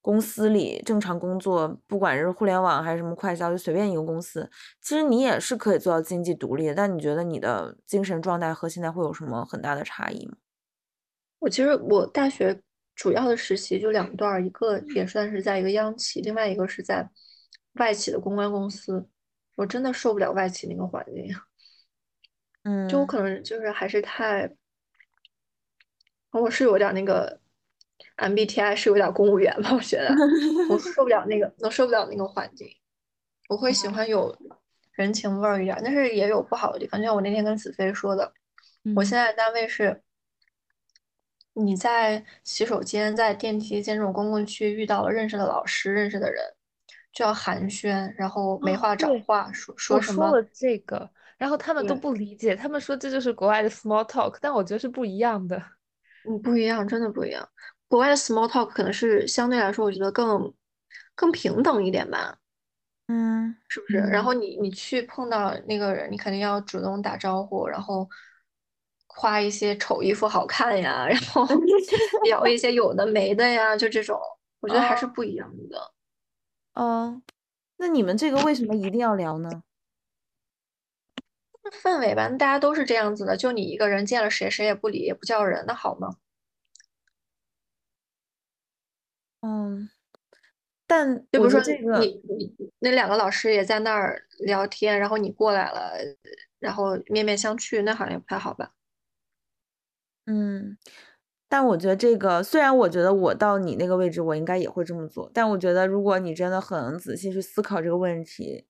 公司里正常工作，不管是互联网还是什么快销，就随便一个公司，其实你也是可以做到经济独立的。但你觉得你的精神状态和现在会有什么很大的差异吗？我其实我大学主要的实习就两段，一个也算是在一个央企，另外一个是在外企的公关公司。我真的受不了外企那个环境。嗯，就我可能就是还是太，我是有点那个 MBTI 是有点公务员吧，我觉得我受不了那个，我受不了那个环境。我会喜欢有人情味儿一点，但是也有不好的地方。就像我那天跟子飞说的，我现在单位是，你在洗手间、在电梯间这种公共区遇到了认识的老师、认识的人，就要寒暄，然后没话找话，说说什么？我说了这个。然后他们都不理解，他们说这就是国外的 small talk，但我觉得是不一样的。嗯，不一样，真的不一样。国外的 small talk 可能是相对来说，我觉得更更平等一点吧。嗯，是不是？然后你你去碰到那个人，你肯定要主动打招呼，然后夸一些丑衣服好看呀，然后 聊一些有的没的呀，就这种，我觉得还是不一样的。哦，那你们这个为什么一定要聊呢？氛围吧，大家都是这样子的，就你一个人见了谁，谁也不理，也不叫人，那好吗？嗯，但就比如说这个，你你那两个老师也在那儿聊天，然后你过来了，然后面面相觑，那好像也不太好吧？嗯，但我觉得这个，虽然我觉得我到你那个位置，我应该也会这么做，但我觉得如果你真的很仔细去思考这个问题。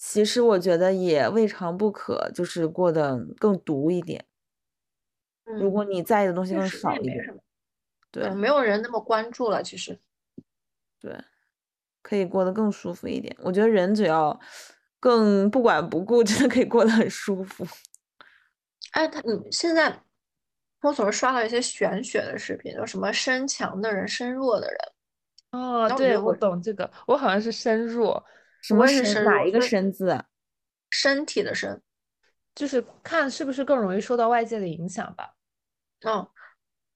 其实我觉得也未尝不可，就是过得更独一点。如果你在意的东西更少一点，对，没有人那么关注了。其实，对，可以过得更舒服一点。我觉得人只要更不管不顾，真的可以过得很舒服。哎，他你现在我总是刷到一些玄学的视频，就什么身强的人、身弱的人。哦，对，我懂这个，我好像是身弱。什么身？哪一个身字？身体的身，就是看是不是更容易受到外界的影响吧。嗯，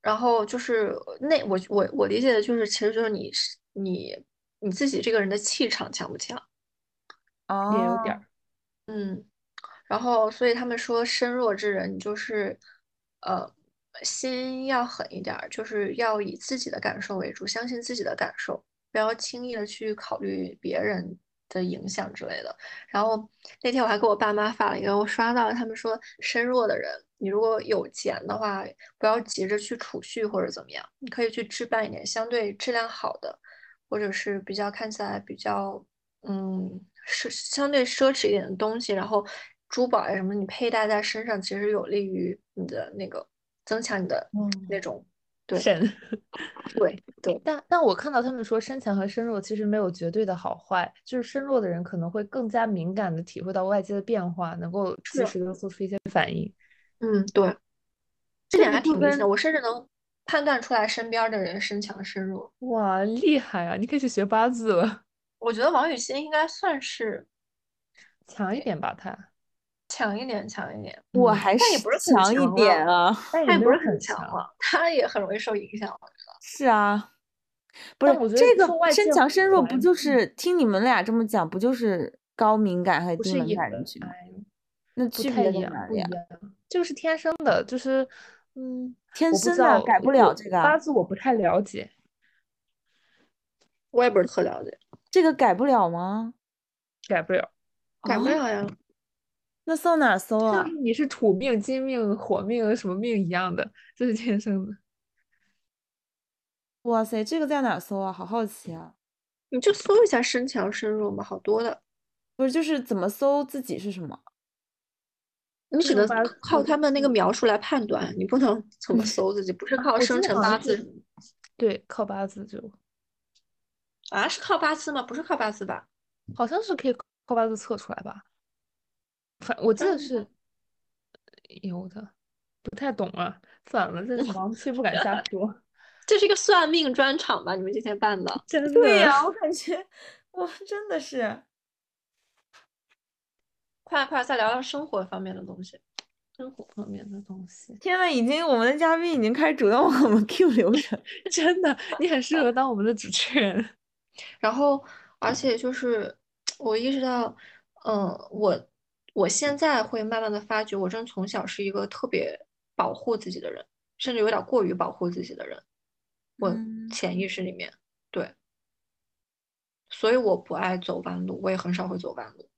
然后就是那我我我理解的就是，其实就是你你你自己这个人的气场强不强？哦，也有点儿。嗯，然后所以他们说身弱之人，就是呃心要狠一点，就是要以自己的感受为主，相信自己的感受，不要轻易的去考虑别人。的影响之类的，然后那天我还给我爸妈发了一个，我刷到，他们说身弱的人，你如果有钱的话，不要急着去储蓄或者怎么样，你可以去置办一点相对质量好的，或者是比较看起来比较嗯奢相对奢侈一点的东西，然后珠宝呀什么，你佩戴在身上，其实有利于你的那个增强你的那种。神，对对，但但我看到他们说身强和身弱其实没有绝对的好坏，就是身弱的人可能会更加敏感的体会到外界的变化，能够及时的做出一些反应。嗯，对，这点还挺明显的，我甚至能判断出来身边的人身强身弱。哇，厉害啊！你可以去学八字了。我觉得王雨欣应该算是强一点吧，他。强一点，强一点，我还是强一点啊，他也不是很强了，他也很容易受影响，我觉得是啊，不是这个身强身弱，不就是听你们俩这么讲，不就是高敏感和低敏感人群？那区别在哪里？这个是天生的，就是嗯，天生的改不了这个八字，我不太了解，我也不是特了解，这个改不了吗？改不了，改不了呀。那搜哪搜啊？你是土命、金命、火命什么命一样的，这是天生的。哇塞，这个在哪搜啊？好好奇啊！你就搜一下身强身弱嘛，好多的。不是，就是怎么搜自己是什么？你只能靠他们那个描述来判断，你不能 怎么搜自己，不是靠生辰八字。对，靠八字就。啊，是靠八字吗？不是靠八字吧？好像是可以靠八字测出来吧？反我记得是有的，不太懂啊。算了，这盲区不敢瞎说。这是一个算命专场吧？你们今天办的？真的？对呀，我感觉我真的是。快快再聊聊生活方面的东西。生活方面的东西。天呐，已经我们的嘉宾已经开始主动往我们 Q 流程，真的，你很适合当我们的主持人。然后，而且就是我意识到，嗯，我我现在会慢慢的发觉，我真的从小是一个特别保护自己的人，甚至有点过于保护自己的人。我潜意识里面，对，所以我不爱走弯路，我也很少会走弯路。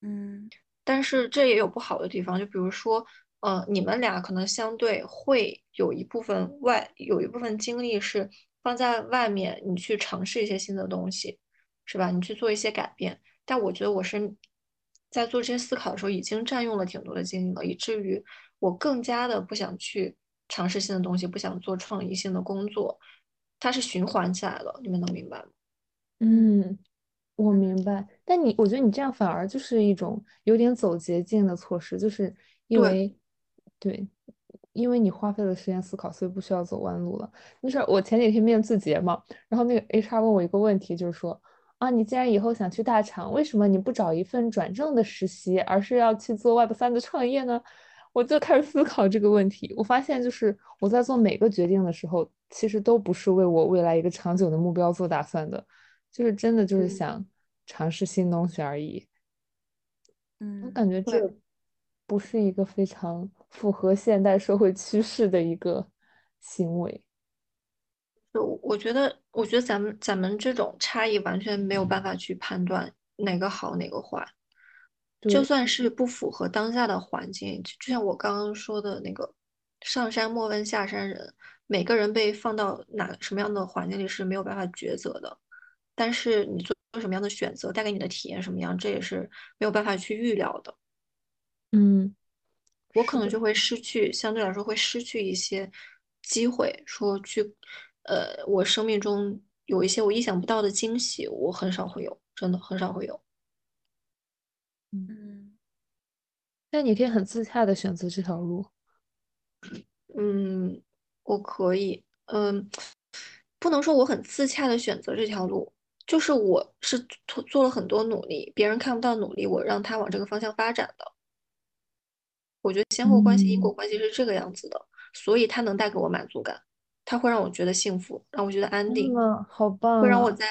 嗯。但是这也有不好的地方，就比如说，呃，你们俩可能相对会有一部分外，有一部分精力是放在外面，你去尝试一些新的东西，是吧？你去做一些改变。但我觉得我是在做这些思考的时候，已经占用了挺多的精力了，以至于我更加的不想去尝试新的东西，不想做创意性的工作，它是循环起来了。你们能明白吗？嗯。我明白，但你我觉得你这样反而就是一种有点走捷径的措施，就是因为对，因为你花费了时间思考，所以不需要走弯路了。就是，我前几天面字节嘛，然后那个 HR 问我一个问题，就是说啊，你既然以后想去大厂，为什么你不找一份转正的实习，而是要去做 Web 三的创业呢？我就开始思考这个问题，我发现就是我在做每个决定的时候，其实都不是为我未来一个长久的目标做打算的。就是真的就是想尝试新东西而已，嗯，我感觉这不是一个非常符合现代社会趋势的一个行为。就我觉得，我觉得咱们咱们这种差异完全没有办法去判断哪个好哪个坏，就算是不符合当下的环境，就像我刚刚说的那个“上山莫问下山人”，每个人被放到哪什么样的环境里是没有办法抉择的。但是你做做什么样的选择，带给你的体验什么样，这也是没有办法去预料的。嗯，我可能就会失去，相对来说会失去一些机会，说去，呃，我生命中有一些我意想不到的惊喜，我很少会有，真的很少会有。嗯，但你可以很自洽的选择这条路。嗯，我可以，嗯，不能说我很自洽的选择这条路。就是我是做做了很多努力，别人看不到努力，我让他往这个方向发展的。我觉得先后关系、因果关系是这个样子的，所以它能带给我满足感，它会让我觉得幸福，让我觉得安定，好棒，会让我在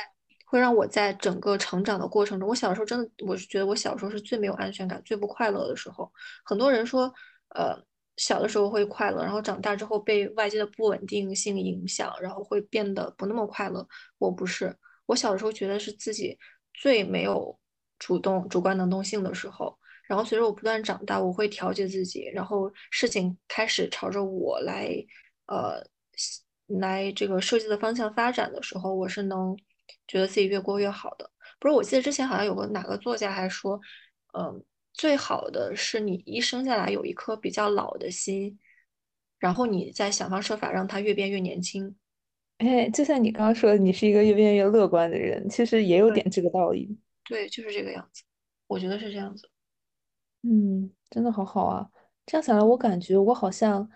会让我在整个成长的过程中，我小时候真的，我是觉得我小时候是最没有安全感、最不快乐的时候。很多人说，呃，小的时候会快乐，然后长大之后被外界的不稳定性影响，然后会变得不那么快乐。我不是。我小的时候觉得是自己最没有主动、主观能动性的时候，然后随着我不断长大，我会调节自己，然后事情开始朝着我来，呃，来这个设计的方向发展的时候，我是能觉得自己越过越好的。不是，我记得之前好像有个哪个作家还说，嗯，最好的是你一生下来有一颗比较老的心，然后你再想方设法让它越变越年轻。哎，就像你刚刚说的，你是一个越变越乐观的人，其实也有点这个道理。对，就是这个样子，我觉得是这样子。嗯，真的好好啊。这样想来，我感觉我好像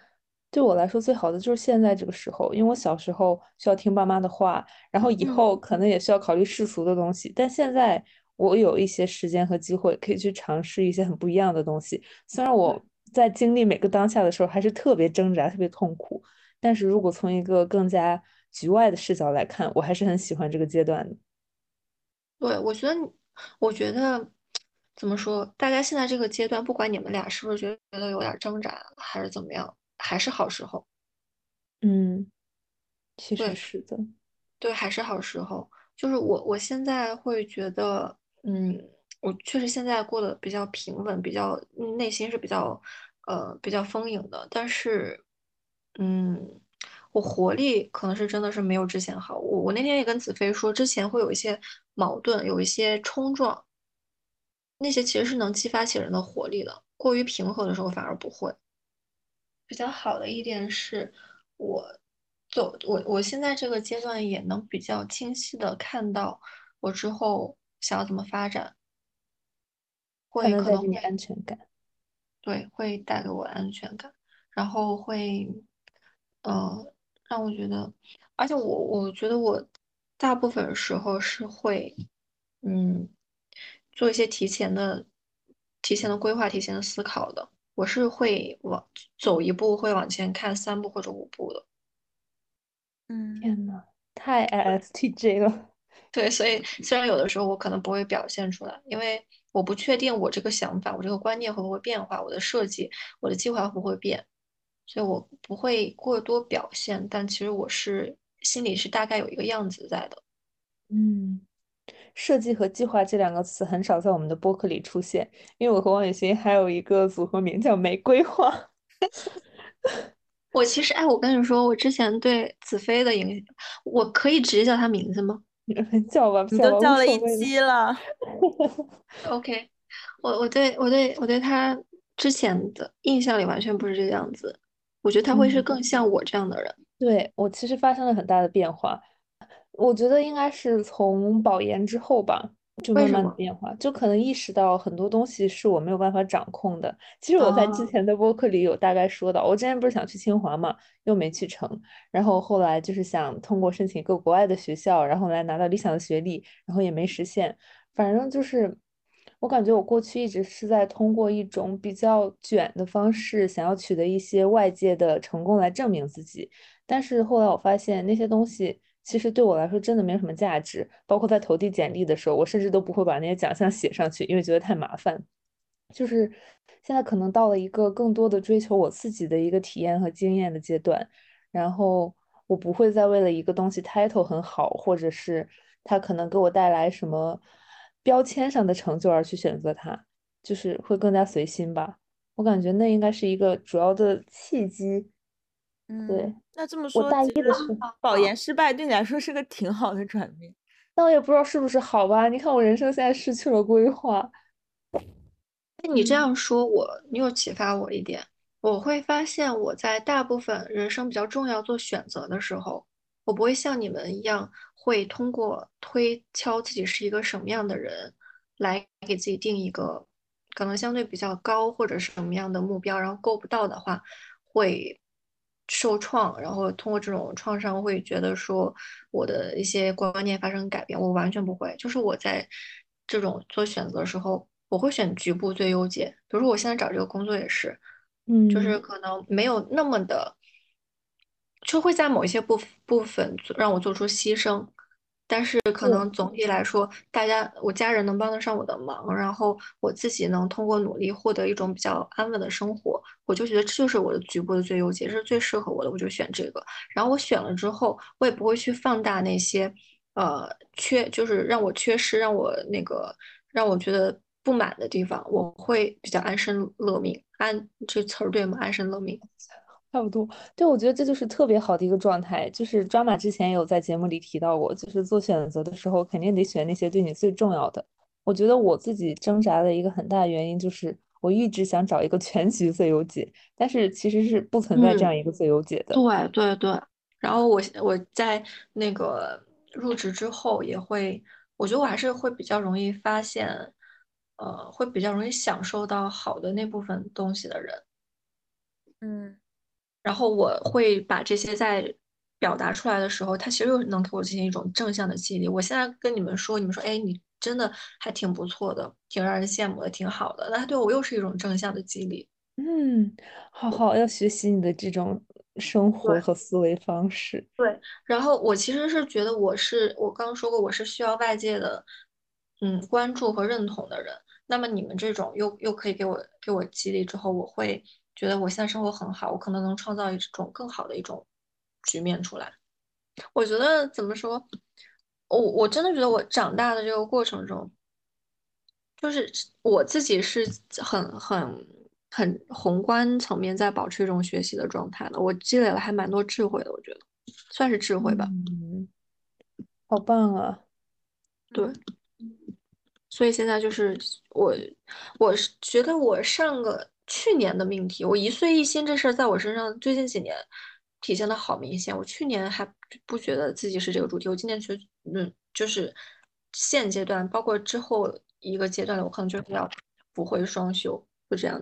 对我来说最好的就是现在这个时候，因为我小时候需要听爸妈的话，然后以后可能也需要考虑世俗的东西。但现在我有一些时间和机会，可以去尝试一些很不一样的东西。虽然我在经历每个当下的时候还是特别挣扎、特别痛苦，但是如果从一个更加局外的视角来看，我还是很喜欢这个阶段的。对，我觉得，我觉得怎么说？大家现在这个阶段，不管你们俩是不是觉得有点挣扎，还是怎么样，还是好时候。嗯，其实是的。对，还是好时候。就是我，我现在会觉得，嗯，我确实现在过得比较平稳，比较内心是比较，呃，比较丰盈的。但是，嗯。我活力可能是真的是没有之前好。我我那天也跟子飞说，之前会有一些矛盾，有一些冲撞，那些其实是能激发起人的活力的。过于平和的时候反而不会。比较好的一点是，我走我我现在这个阶段也能比较清晰的看到我之后想要怎么发展，会可能会安全感，对，会带给我安全感，然后会，呃，让我觉得，而且我我觉得我大部分时候是会，嗯，做一些提前的、提前的规划、提前的思考的。我是会往走一步会往前看三步或者五步的。嗯，天呐，太 ISTJ 了。对，所以虽然有的时候我可能不会表现出来，因为我不确定我这个想法、我这个观念会不会变化，我的设计、我的计划会不会变，所以我不会过多表现。但其实我是心里是大概有一个样子在的。嗯，设计和计划这两个词很少在我们的播客里出现，因为我和王雨欣还有一个组合名叫“玫瑰花”。我其实，哎，我跟你说，我之前对子飞的影响，我可以直接叫他名字吗？叫吧，你都叫了一期了。OK，我我对我对我对他之前的印象里完全不是这个样子，我觉得他会是更像我这样的人。对我其实发生了很大的变化，我觉得应该是从保研之后吧。就慢慢的变化，就可能意识到很多东西是我没有办法掌控的。其实我在之前的播客里有大概说到，我之前不是想去清华嘛，又没去成，然后后来就是想通过申请一个国外的学校，然后来拿到理想的学历，然后也没实现。反正就是我感觉我过去一直是在通过一种比较卷的方式，想要取得一些外界的成功来证明自己。但是后来我发现那些东西。其实对我来说真的没有什么价值，包括在投递简历的时候，我甚至都不会把那些奖项写上去，因为觉得太麻烦。就是现在可能到了一个更多的追求我自己的一个体验和经验的阶段，然后我不会再为了一个东西 title 很好，或者是它可能给我带来什么标签上的成就而去选择它，就是会更加随心吧。我感觉那应该是一个主要的契机。嗯，对，那这么说，我大一的时候保研失败对你来说是个挺好的转变，但我也不知道是不是好吧。你看我人生现在失去了规划。那你这样说，我你又启发我一点，我会发现我在大部分人生比较重要做选择的时候，我不会像你们一样，会通过推敲自己是一个什么样的人，来给自己定一个可能相对比较高或者什么样的目标，然后够不到的话，会。受创，然后通过这种创伤会觉得说我的一些观念发生改变，我完全不会。就是我在这种做选择的时候，我会选局部最优解。比如说我现在找这个工作也是，嗯，就是可能没有那么的，就会在某一些部部分让我做出牺牲。但是可能总体来说，大家我家人能帮得上我的忙，然后我自己能通过努力获得一种比较安稳的生活，我就觉得这就是我的局部的最优解，这是最适合我的，我就选这个。然后我选了之后，我也不会去放大那些，呃，缺就是让我缺失、让我那个让我觉得不满的地方，我会比较安身乐命。安这词儿对吗？安身乐命。差不多，对，我觉得这就是特别好的一个状态。就是抓马之前有在节目里提到过，就是做选择的时候，肯定得选那些对你最重要的。我觉得我自己挣扎的一个很大的原因，就是我一直想找一个全局最优解，但是其实是不存在这样一个最优解的。对对对。然后我我在那个入职之后，也会，我觉得我还是会比较容易发现，呃，会比较容易享受到好的那部分东西的人。嗯。然后我会把这些在表达出来的时候，它其实又能给我进行一种正向的激励。我现在跟你们说，你们说，哎，你真的还挺不错的，挺让人羡慕的，挺好的。那它对我又是一种正向的激励。嗯，好好要学习你的这种生活和思维方式。对，然后我其实是觉得我是我刚刚说过，我是需要外界的嗯关注和认同的人。那么你们这种又又可以给我给我激励之后，我会。觉得我现在生活很好，我可能能创造一种更好的一种局面出来。我觉得怎么说，我我真的觉得我长大的这个过程中，就是我自己是很很很宏观层面在保持一种学习的状态的。我积累了还蛮多智慧的，我觉得算是智慧吧。嗯，好棒啊！对，所以现在就是我，我是觉得我上个。去年的命题，我一岁一心这事儿在我身上最近几年体现的好明显。我去年还不觉得自己是这个主题，我今年觉得，嗯，就是现阶段，包括之后一个阶段我可能就是要不会双休，就这样。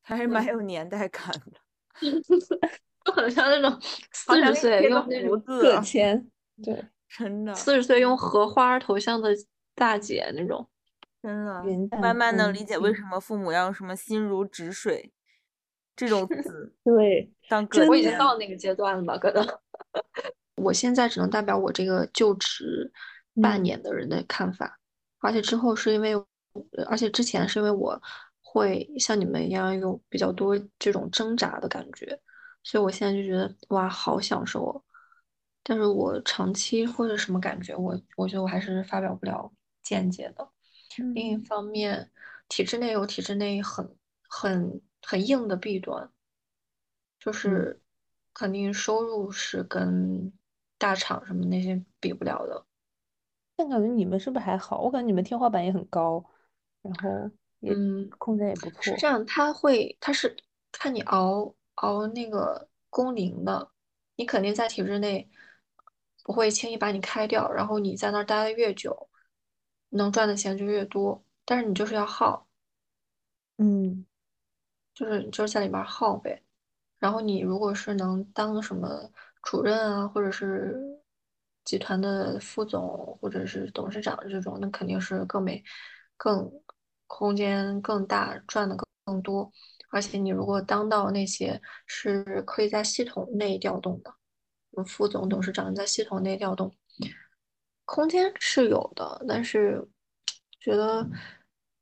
还是蛮有年代感的，就很像那种四十岁用胡子个签，对，真的四十岁用荷花头像的大姐那种，真的慢慢的理解为什么父母要用什么心如止水这种词。对，当个我已经到那个阶段了吧？可能 我现在只能代表我这个就职半年的人的看法，而且之后是因为，而且之前是因为我。会像你们一样有比较多这种挣扎的感觉，所以我现在就觉得哇，好享受哦。但是我长期或者什么感觉，我我觉得我还是发表不了见解的。另一方面，体制内有体制内很很很硬的弊端，就是肯定收入是跟大厂什么那些比不了的。但感觉你们是不是还好？我感觉你们天花板也很高，然后。嗯，空间也不错。是这样，他会，他是看你熬熬那个工龄的，你肯定在体制内不会轻易把你开掉，然后你在那儿待的越久，能赚的钱就越多。但是你就是要耗，嗯，就是就是在里面耗呗。然后你如果是能当什么主任啊，或者是集团的副总，或者是董事长这种，那肯定是更没更。空间更大，赚的更更多，而且你如果当到那些是可以在系统内调动的，副总、董事长在系统内调动，空间是有的，但是觉得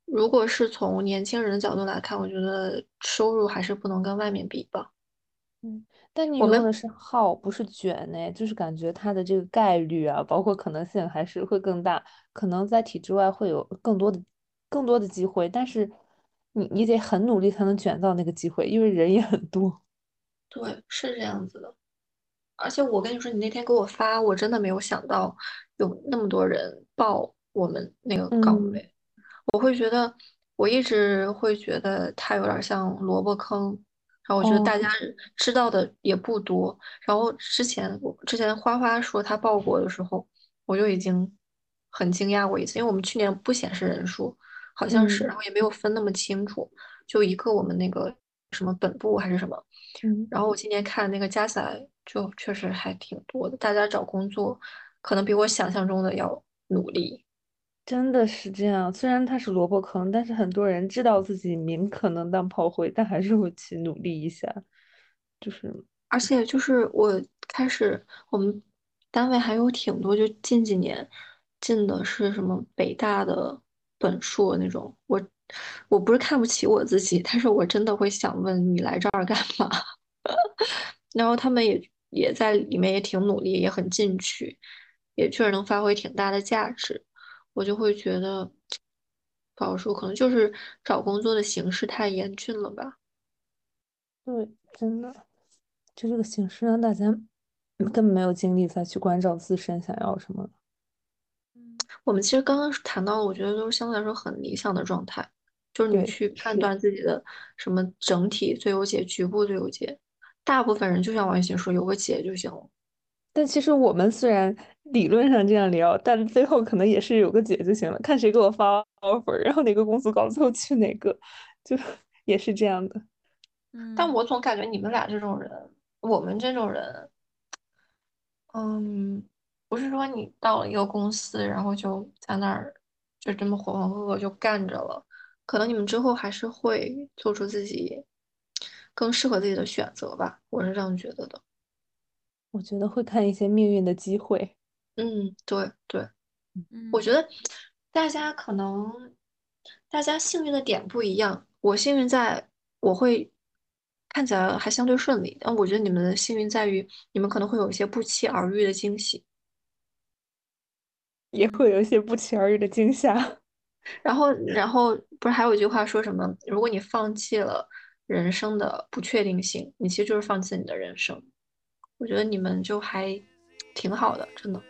如果是从年轻人的角度来看，我觉得收入还是不能跟外面比吧。嗯，但你用的是号，不是卷呢，就是感觉它的这个概率啊，包括可能性还是会更大，可能在体制外会有更多的。更多的机会，但是你你得很努力才能卷到那个机会，因为人也很多。对，是这样子的。而且我跟你说，你那天给我发，我真的没有想到有那么多人报我们那个岗位。我会觉得，我一直会觉得它有点像萝卜坑，然后我觉得大家知道的也不多。然后之前我之前花花说他报过的时候，我就已经很惊讶过一次，因为我们去年不显示人数。好像是，然后也没有分那么清楚，就一个我们那个什么本部还是什么，然后我今年看那个加起来就确实还挺多的，大家找工作可能比我想象中的要努力，真的是这样。虽然它是萝卜坑，但是很多人知道自己名可能当炮灰，但还是会去努力一下。就是，而且就是我开始我们单位还有挺多，就近几年进的是什么北大的。本硕那种，我我不是看不起我自己，但是我真的会想问你来这儿干嘛？然后他们也也在里面也挺努力，也很进取，也确实能发挥挺大的价值。我就会觉得，不好说，可能就是找工作的形式太严峻了吧？对，真的，就这个形式让大家根本没有精力再去关照自身想要什么。我们其实刚刚谈到，我觉得都是相对来说很理想的状态，就是你去判断自己的什么整体最优解、局部最优解。大部分人就像王一新说，有个姐就行了。但其实我们虽然理论上这样聊，但最后可能也是有个姐就行了，看谁给我发 offer，然后哪个公司搞，最后去哪个，就 也是这样的。嗯，但我总感觉你们俩这种人，我们这种人，嗯。不是说你到了一个公司，然后就在那儿就这么浑浑噩噩就干着了，可能你们之后还是会做出自己更适合自己的选择吧，我是这样觉得的。我觉得会看一些命运的机会。嗯，对对，我觉得大家可能大家幸运的点不一样，我幸运在我会看起来还相对顺利，但我觉得你们的幸运在于你们可能会有一些不期而遇的惊喜。也会有一些不期而遇的惊吓，然后，然后不是还有一句话说什么？如果你放弃了人生的不确定性，你其实就是放弃你的人生。我觉得你们就还挺好的，真的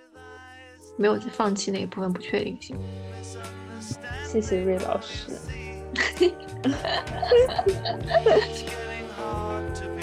没有放弃那一部分不确定性。谢谢瑞老师。